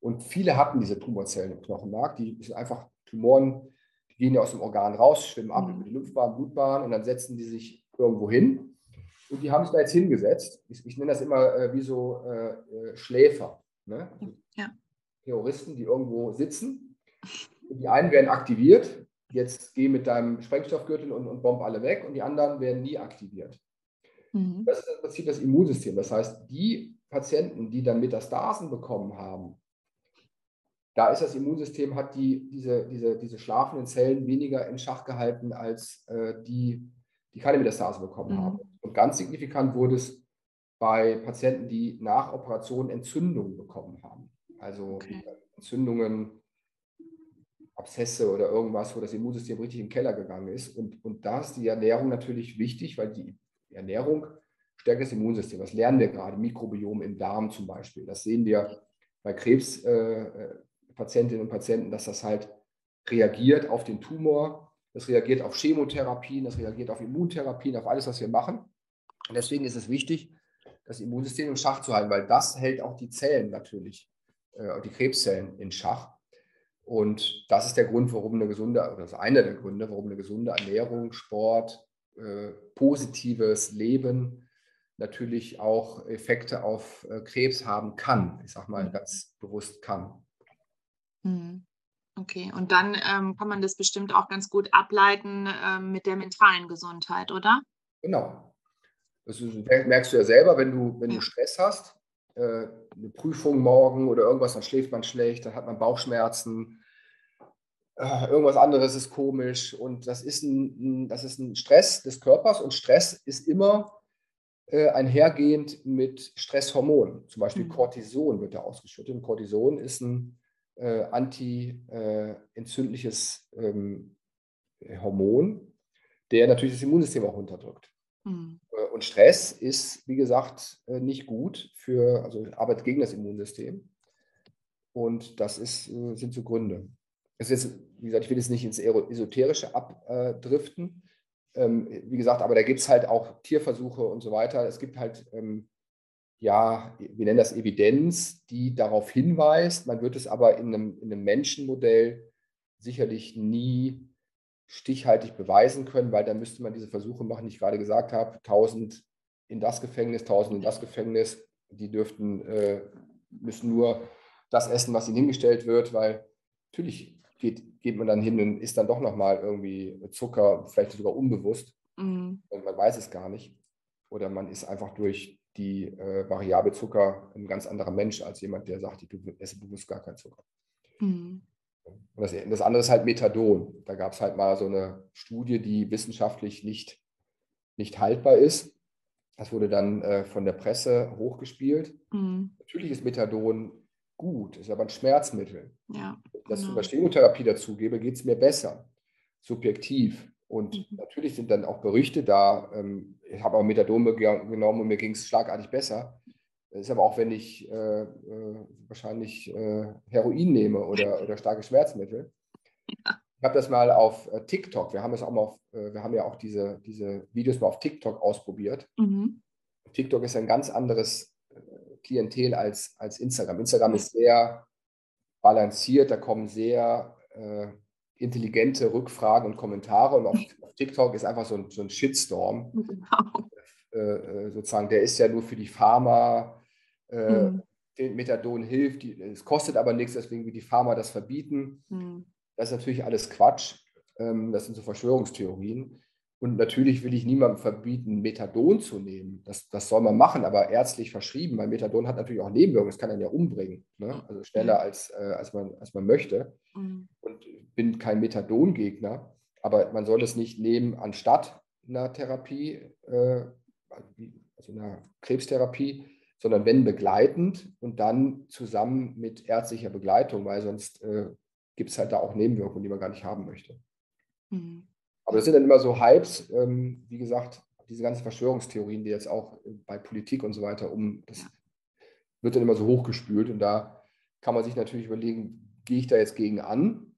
Und viele hatten diese Tumorzellen im Knochenmark, die sind einfach Tumoren, Die gehen ja aus dem Organ raus, schwimmen ab mhm. über die Lymphbahn, Blutbahn und dann setzen die sich irgendwo hin. Und die haben sich da jetzt hingesetzt. Ich, ich nenne das immer äh, wie so äh, äh Schläfer. Ne? Ja. Terroristen, die irgendwo sitzen. Und die einen werden aktiviert. Jetzt geh mit deinem Sprengstoffgürtel und, und bomb alle weg. Und die anderen werden nie aktiviert. Mhm. Das ist im Prinzip das Immunsystem. Das heißt, die Patienten, die dann Metastasen bekommen haben, da ist das Immunsystem, hat die, diese, diese, diese schlafenden Zellen weniger in Schach gehalten als äh, die, die keine Metastase bekommen mhm. haben. Und ganz signifikant wurde es bei Patienten, die nach Operationen Entzündungen bekommen haben. Also okay. Entzündungen, Abszesse oder irgendwas, wo das Immunsystem richtig in den Keller gegangen ist. Und, und da ist die Ernährung natürlich wichtig, weil die Ernährung stärkt das Immunsystem. Das lernen wir gerade, Mikrobiom im Darm zum Beispiel. Das sehen wir bei Krebs. Äh, äh Patientinnen und Patienten, dass das halt reagiert auf den Tumor, das reagiert auf Chemotherapien, das reagiert auf Immuntherapien, auf alles, was wir machen. Und deswegen ist es wichtig, das Immunsystem in Schach zu halten, weil das hält auch die Zellen natürlich, äh, die Krebszellen in Schach. Und das ist der Grund, warum eine gesunde, oder das ist einer der Gründe, warum eine gesunde Ernährung, Sport, äh, positives Leben natürlich auch Effekte auf äh, Krebs haben kann. Ich sage mal ganz bewusst kann. Mhm. Okay, und dann ähm, kann man das bestimmt auch ganz gut ableiten ähm, mit der mentalen Gesundheit, oder? Genau. Das merkst du ja selber, wenn du, wenn ja. du Stress hast, äh, eine Prüfung morgen oder irgendwas, dann schläft man schlecht, dann hat man Bauchschmerzen, äh, irgendwas anderes ist komisch und das ist ein, das ist ein Stress des Körpers und Stress ist immer äh, einhergehend mit Stresshormonen. Zum Beispiel mhm. Cortison wird da ausgeschüttet. Und Cortison ist ein äh, anti-entzündliches äh, ähm, Hormon, der natürlich das Immunsystem auch unterdrückt. Mhm. Und Stress ist, wie gesagt, äh, nicht gut für, also arbeitet gegen das Immunsystem. Und das ist, sind so Gründe. Das ist wie gesagt, ich will jetzt nicht ins Esoterische abdriften. Ähm, wie gesagt, aber da gibt es halt auch Tierversuche und so weiter. Es gibt halt ähm, ja, wir nennen das Evidenz, die darauf hinweist. Man wird es aber in einem, in einem Menschenmodell sicherlich nie stichhaltig beweisen können, weil dann müsste man diese Versuche machen, die ich gerade gesagt habe, 1000 in das Gefängnis, 1000 in das Gefängnis. Die dürften, äh, müssen nur das essen, was ihnen hingestellt wird, weil natürlich geht, geht man dann hin und isst dann doch nochmal irgendwie Zucker, vielleicht sogar unbewusst. Mhm. Und man weiß es gar nicht. Oder man ist einfach durch die äh, Variable Zucker ein ganz anderer Mensch als jemand, der sagt, ich esse bewusst gar keinen Zucker. Mhm. Und das, das, andere ist halt Methadon. Da gab es halt mal so eine Studie, die wissenschaftlich nicht, nicht haltbar ist. Das wurde dann äh, von der Presse hochgespielt. Mhm. Natürlich ist Methadon gut, ist aber ein Schmerzmittel. Ja, Dass genau. ich Chemotherapie dazugebe, geht es mir besser, subjektiv. Und mhm. natürlich sind dann auch Berichte da. Ähm, ich habe auch Methadon genommen und mir ging es schlagartig besser. Das ist aber auch, wenn ich äh, äh, wahrscheinlich äh, Heroin nehme oder, oder starke Schmerzmittel. Ja. Ich habe das mal auf äh, TikTok, wir haben es auch mal auf, äh, wir haben ja auch diese, diese Videos mal auf TikTok ausprobiert. Mhm. TikTok ist ein ganz anderes Klientel als, als Instagram. Instagram ist sehr balanciert, da kommen sehr intelligente Rückfragen und Kommentare. Und auf, auf TikTok ist einfach so ein, so ein Shitstorm. Genau. Äh, äh, sozusagen, der ist ja nur für die Pharma. Äh, mhm. Methadon hilft, die, es kostet aber nichts, deswegen will die Pharma das verbieten. Mhm. Das ist natürlich alles Quatsch. Ähm, das sind so Verschwörungstheorien. Und natürlich will ich niemandem verbieten, Methadon zu nehmen. Das, das soll man machen, aber ärztlich verschrieben, weil Methadon hat natürlich auch Nebenwirkungen, das kann einen ja umbringen. Ne? Also schneller als, äh, als, man, als man möchte. Mhm. Und bin kein Methadon-Gegner, aber man soll es nicht nehmen anstatt einer Therapie, äh, also einer Krebstherapie, sondern wenn begleitend und dann zusammen mit ärztlicher Begleitung, weil sonst äh, gibt es halt da auch Nebenwirkungen, die man gar nicht haben möchte. Mhm. Aber das sind dann immer so Hypes, ähm, wie gesagt, diese ganzen Verschwörungstheorien, die jetzt auch bei Politik und so weiter um, das wird dann immer so hochgespült und da kann man sich natürlich überlegen, gehe ich da jetzt gegen an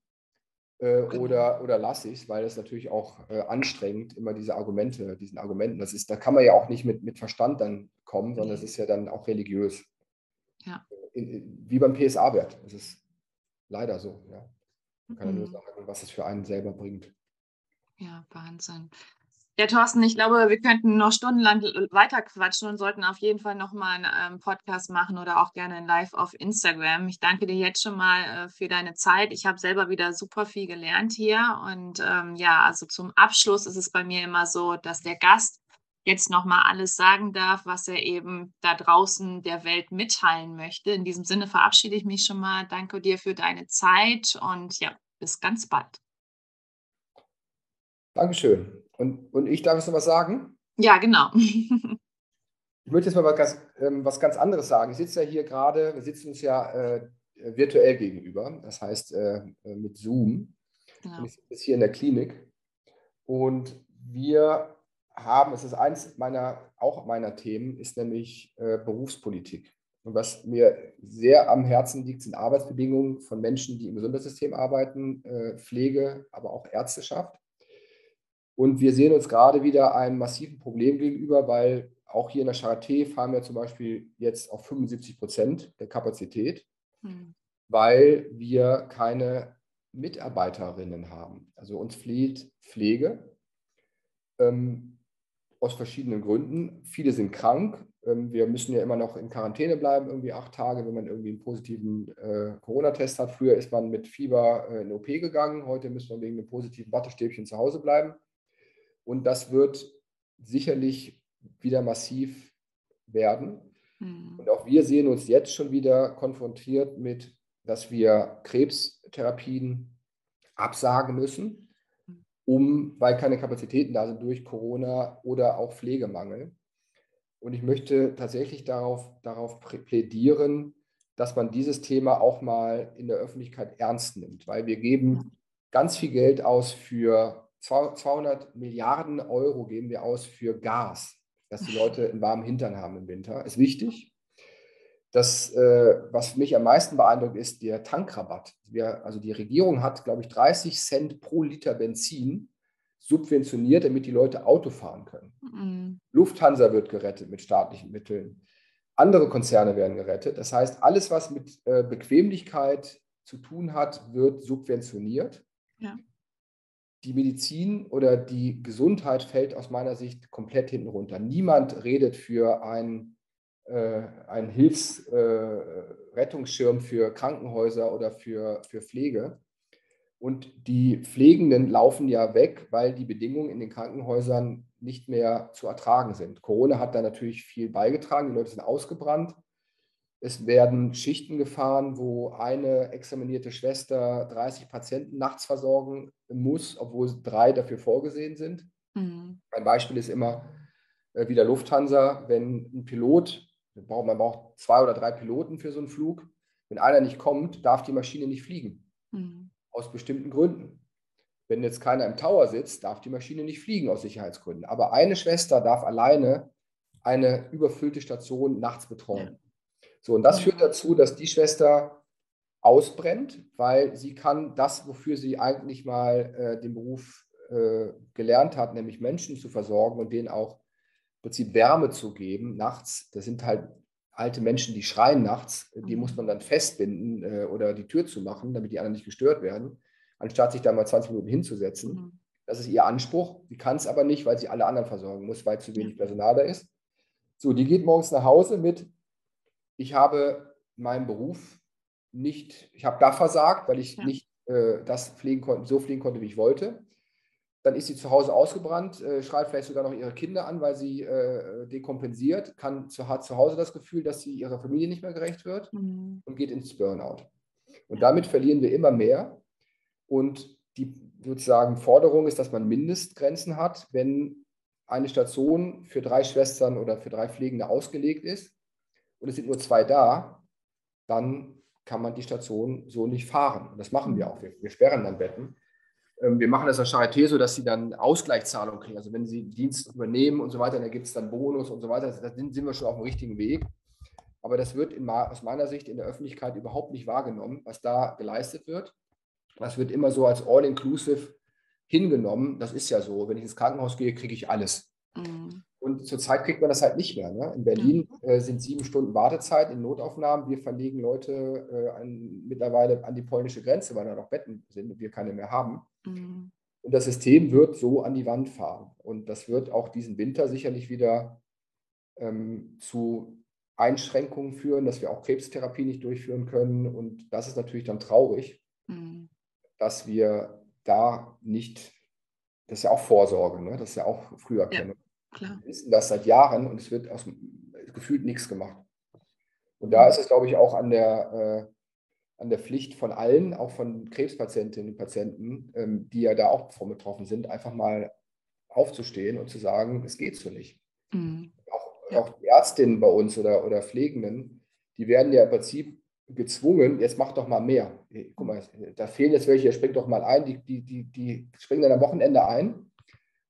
äh, genau. oder, oder lasse ich es, weil es natürlich auch äh, anstrengend, immer diese Argumente, diesen Argumenten, das ist, da kann man ja auch nicht mit, mit Verstand dann kommen, sondern es ist ja dann auch religiös. Ja. In, in, wie beim PSA-Wert. Das ist leider so, ja. Man kann mhm. nur sagen, was es für einen selber bringt. Ja, Wahnsinn. Ja, Thorsten, ich glaube, wir könnten noch stundenlang weiter quatschen und sollten auf jeden Fall nochmal einen ähm, Podcast machen oder auch gerne Live auf Instagram. Ich danke dir jetzt schon mal äh, für deine Zeit. Ich habe selber wieder super viel gelernt hier. Und ähm, ja, also zum Abschluss ist es bei mir immer so, dass der Gast jetzt nochmal alles sagen darf, was er eben da draußen der Welt mitteilen möchte. In diesem Sinne verabschiede ich mich schon mal. Danke dir für deine Zeit und ja, bis ganz bald. Dankeschön. Und, und ich darf jetzt noch was sagen? Ja, genau. ich möchte jetzt mal was ganz, ähm, was ganz anderes sagen. Ich sitze ja hier gerade, wir sitzen uns ja äh, virtuell gegenüber, das heißt äh, mit Zoom. Genau. Und ich sitze hier in der Klinik. Und wir haben, es ist eins meiner, auch meiner Themen, ist nämlich äh, Berufspolitik. Und was mir sehr am Herzen liegt, sind Arbeitsbedingungen von Menschen, die im Gesundheitssystem arbeiten, äh, Pflege, aber auch Ärzteschaft. Und wir sehen uns gerade wieder einem massiven Problem gegenüber, weil auch hier in der Charité fahren wir zum Beispiel jetzt auf 75 Prozent der Kapazität, hm. weil wir keine Mitarbeiterinnen haben. Also uns fehlt Pflege ähm, aus verschiedenen Gründen. Viele sind krank. Ähm, wir müssen ja immer noch in Quarantäne bleiben, irgendwie acht Tage, wenn man irgendwie einen positiven äh, Corona-Test hat. Früher ist man mit Fieber äh, in OP gegangen. Heute müssen wir wegen einem positiven Wattestäbchen zu Hause bleiben. Und das wird sicherlich wieder massiv werden. Mhm. Und auch wir sehen uns jetzt schon wieder konfrontiert mit, dass wir Krebstherapien absagen müssen, um, weil keine Kapazitäten da sind durch Corona oder auch Pflegemangel. Und ich möchte tatsächlich darauf, darauf plädieren, dass man dieses Thema auch mal in der Öffentlichkeit ernst nimmt, weil wir geben ganz viel Geld aus für 200 Milliarden Euro geben wir aus für Gas, dass die Leute einen warmen Hintern haben im Winter. Ist wichtig. Das, äh, was mich am meisten beeindruckt, ist der Tankrabatt. Wir, also die Regierung hat, glaube ich, 30 Cent pro Liter Benzin subventioniert, damit die Leute Auto fahren können. Mhm. Lufthansa wird gerettet mit staatlichen Mitteln. Andere Konzerne werden gerettet. Das heißt, alles, was mit äh, Bequemlichkeit zu tun hat, wird subventioniert. Ja die Medizin oder die Gesundheit fällt aus meiner Sicht komplett hinten runter. Niemand redet für einen, äh, einen Hilfsrettungsschirm äh, für Krankenhäuser oder für, für Pflege. Und die Pflegenden laufen ja weg, weil die Bedingungen in den Krankenhäusern nicht mehr zu ertragen sind. Corona hat da natürlich viel beigetragen. Die Leute sind ausgebrannt. Es werden Schichten gefahren, wo eine examinierte Schwester 30 Patienten nachts versorgen muss, obwohl drei dafür vorgesehen sind. Mhm. Ein Beispiel ist immer äh, wieder Lufthansa, wenn ein Pilot, man braucht zwei oder drei Piloten für so einen Flug, wenn einer nicht kommt, darf die Maschine nicht fliegen. Mhm. Aus bestimmten Gründen. Wenn jetzt keiner im Tower sitzt, darf die Maschine nicht fliegen aus Sicherheitsgründen. Aber eine Schwester darf alleine eine überfüllte Station nachts betreuen. So, und das führt dazu, dass die Schwester ausbrennt, weil sie kann das, wofür sie eigentlich mal äh, den Beruf äh, gelernt hat, nämlich Menschen zu versorgen und denen auch im Prinzip Wärme zu geben nachts. Das sind halt alte Menschen, die schreien nachts, die muss man dann festbinden äh, oder die Tür zu machen, damit die anderen nicht gestört werden, anstatt sich da mal 20 Minuten hinzusetzen. Mhm. Das ist ihr Anspruch. Sie kann es aber nicht, weil sie alle anderen versorgen muss, weil zu wenig Personal da ist. So, die geht morgens nach Hause mit ich habe meinen Beruf nicht, ich habe da versagt, weil ich ja. nicht äh, das pflegen konnte, so pflegen konnte, wie ich wollte. Dann ist sie zu Hause ausgebrannt, äh, schreit vielleicht sogar noch ihre Kinder an, weil sie äh, dekompensiert, kann zu, hat zu Hause das Gefühl, dass sie ihrer Familie nicht mehr gerecht wird mhm. und geht ins Burnout. Und damit verlieren wir immer mehr. Und die sozusagen Forderung ist, dass man Mindestgrenzen hat, wenn eine Station für drei Schwestern oder für drei Pflegende ausgelegt ist und es sind nur zwei da, dann kann man die Station so nicht fahren. Und das machen wir auch. Wir, wir sperren dann Betten. Ähm, wir machen das als Charité so, dass sie dann Ausgleichszahlung kriegen. Also wenn sie Dienst übernehmen und so weiter, dann gibt es dann Bonus und so weiter. Da sind, sind wir schon auf dem richtigen Weg. Aber das wird in, aus meiner Sicht in der Öffentlichkeit überhaupt nicht wahrgenommen, was da geleistet wird. Das wird immer so als All-Inclusive hingenommen. Das ist ja so. Wenn ich ins Krankenhaus gehe, kriege ich alles. Mhm. Und zurzeit kriegt man das halt nicht mehr. Ne? In Berlin äh, sind sieben Stunden Wartezeit in Notaufnahmen. Wir verlegen Leute äh, an, mittlerweile an die polnische Grenze, weil da noch Betten sind und wir keine mehr haben. Mhm. Und das System wird so an die Wand fahren. Und das wird auch diesen Winter sicherlich wieder ähm, zu Einschränkungen führen, dass wir auch Krebstherapie nicht durchführen können. Und das ist natürlich dann traurig, mhm. dass wir da nicht, das ist ja auch Vorsorge, ne? das ist ja auch Früherkennung. Ja. Klar. Wir wissen das seit Jahren und es wird aus, gefühlt nichts gemacht. Und da ist es, glaube ich, auch an der, äh, an der Pflicht von allen, auch von Krebspatientinnen und Patienten, ähm, die ja da auch von betroffen sind, einfach mal aufzustehen und zu sagen, es geht so nicht. Mhm. Auch, ja. auch die Ärztinnen bei uns oder, oder Pflegenden, die werden ja im Prinzip gezwungen, jetzt mach doch mal mehr. Guck mal, da fehlen jetzt welche, springt doch mal ein, die, die, die, die springen dann am Wochenende ein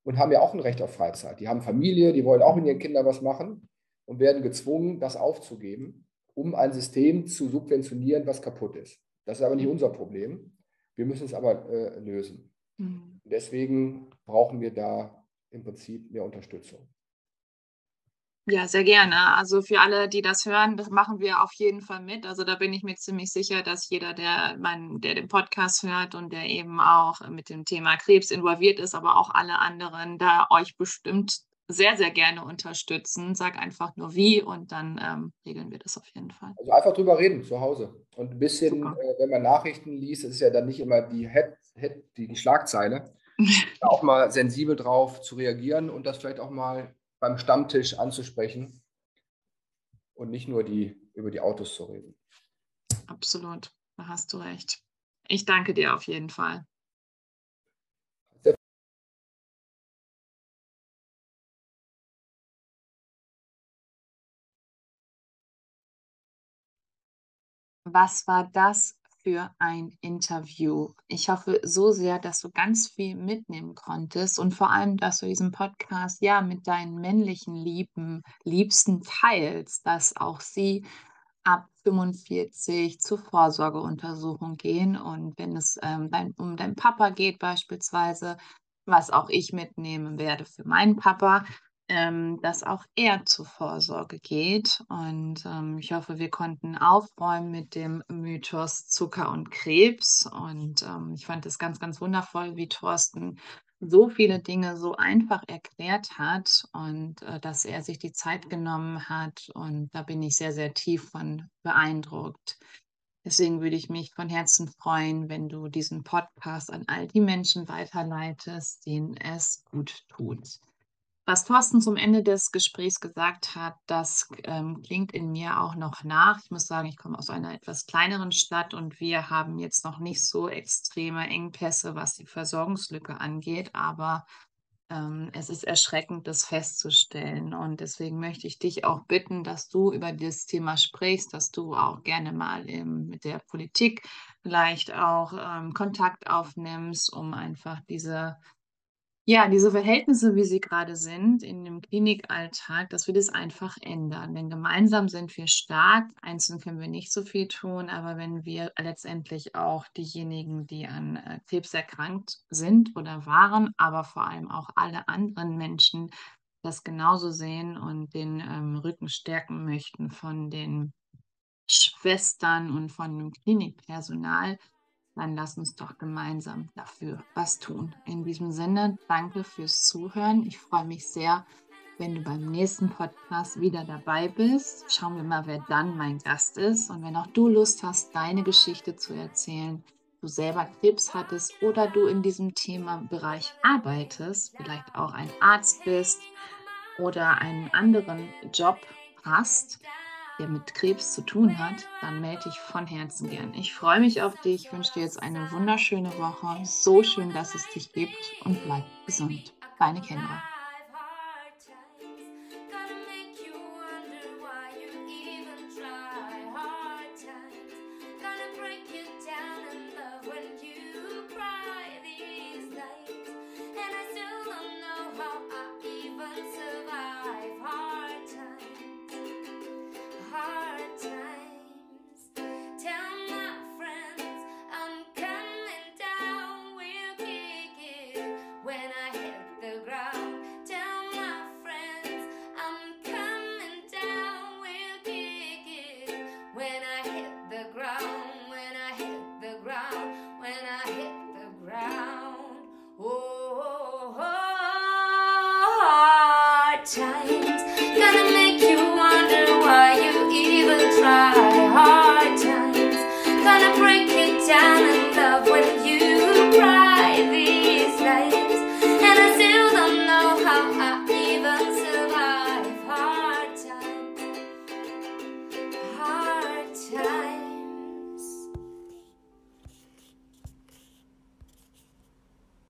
und haben ja auch ein Recht auf Freizeit. Die haben Familie, die wollen auch mit ihren Kindern was machen und werden gezwungen, das aufzugeben, um ein System zu subventionieren, was kaputt ist. Das ist aber nicht unser Problem. Wir müssen es aber äh, lösen. Mhm. Deswegen brauchen wir da im Prinzip mehr Unterstützung. Ja, sehr gerne. Also für alle, die das hören, das machen wir auf jeden Fall mit. Also da bin ich mir ziemlich sicher, dass jeder, der, mein, der den Podcast hört und der eben auch mit dem Thema Krebs involviert ist, aber auch alle anderen, da euch bestimmt sehr, sehr gerne unterstützen. Sag einfach nur wie und dann ähm, regeln wir das auf jeden Fall. Also einfach drüber reden zu Hause. Und ein bisschen, äh, wenn man Nachrichten liest, das ist ja dann nicht immer die, Head, Head, die, die Schlagzeile, auch mal sensibel drauf zu reagieren und das vielleicht auch mal beim Stammtisch anzusprechen und nicht nur die, über die Autos zu reden. Absolut, da hast du recht. Ich danke dir auf jeden Fall. Was war das für ein Interview. Ich hoffe so sehr, dass du ganz viel mitnehmen konntest und vor allem, dass du diesen Podcast ja mit deinen männlichen Lieben, Liebsten teilst, dass auch sie ab 45 zur Vorsorgeuntersuchung gehen und wenn es ähm, dein, um deinen Papa geht beispielsweise, was auch ich mitnehmen werde für meinen Papa, ähm, dass auch er zur Vorsorge geht. Und ähm, ich hoffe, wir konnten aufräumen mit dem Mythos Zucker und Krebs. Und ähm, ich fand es ganz, ganz wundervoll, wie Thorsten so viele Dinge so einfach erklärt hat und äh, dass er sich die Zeit genommen hat. Und da bin ich sehr, sehr tief von beeindruckt. Deswegen würde ich mich von Herzen freuen, wenn du diesen Podcast an all die Menschen weiterleitest, denen es gut tut. Was Thorsten zum Ende des Gesprächs gesagt hat, das ähm, klingt in mir auch noch nach. Ich muss sagen, ich komme aus einer etwas kleineren Stadt und wir haben jetzt noch nicht so extreme Engpässe, was die Versorgungslücke angeht, aber ähm, es ist erschreckend, das festzustellen. Und deswegen möchte ich dich auch bitten, dass du über dieses Thema sprichst, dass du auch gerne mal im, mit der Politik vielleicht auch ähm, Kontakt aufnimmst, um einfach diese ja, diese Verhältnisse, wie sie gerade sind in dem Klinikalltag, dass wir das einfach ändern. Denn gemeinsam sind wir stark, einzeln können wir nicht so viel tun, aber wenn wir letztendlich auch diejenigen, die an äh, Krebs erkrankt sind oder waren, aber vor allem auch alle anderen Menschen das genauso sehen und den ähm, Rücken stärken möchten von den Schwestern und von dem Klinikpersonal, dann lass uns doch gemeinsam dafür was tun. In diesem Sinne, danke fürs Zuhören. Ich freue mich sehr, wenn du beim nächsten Podcast wieder dabei bist. Schauen wir mal, wer dann mein Gast ist. Und wenn auch du Lust hast, deine Geschichte zu erzählen, du selber Krebs hattest oder du in diesem Themenbereich arbeitest, vielleicht auch ein Arzt bist oder einen anderen Job hast, der mit Krebs zu tun hat, dann melde dich von Herzen gern. Ich freue mich auf dich, ich wünsche dir jetzt eine wunderschöne Woche. So schön, dass es dich gibt und bleib gesund. Deine Kendra.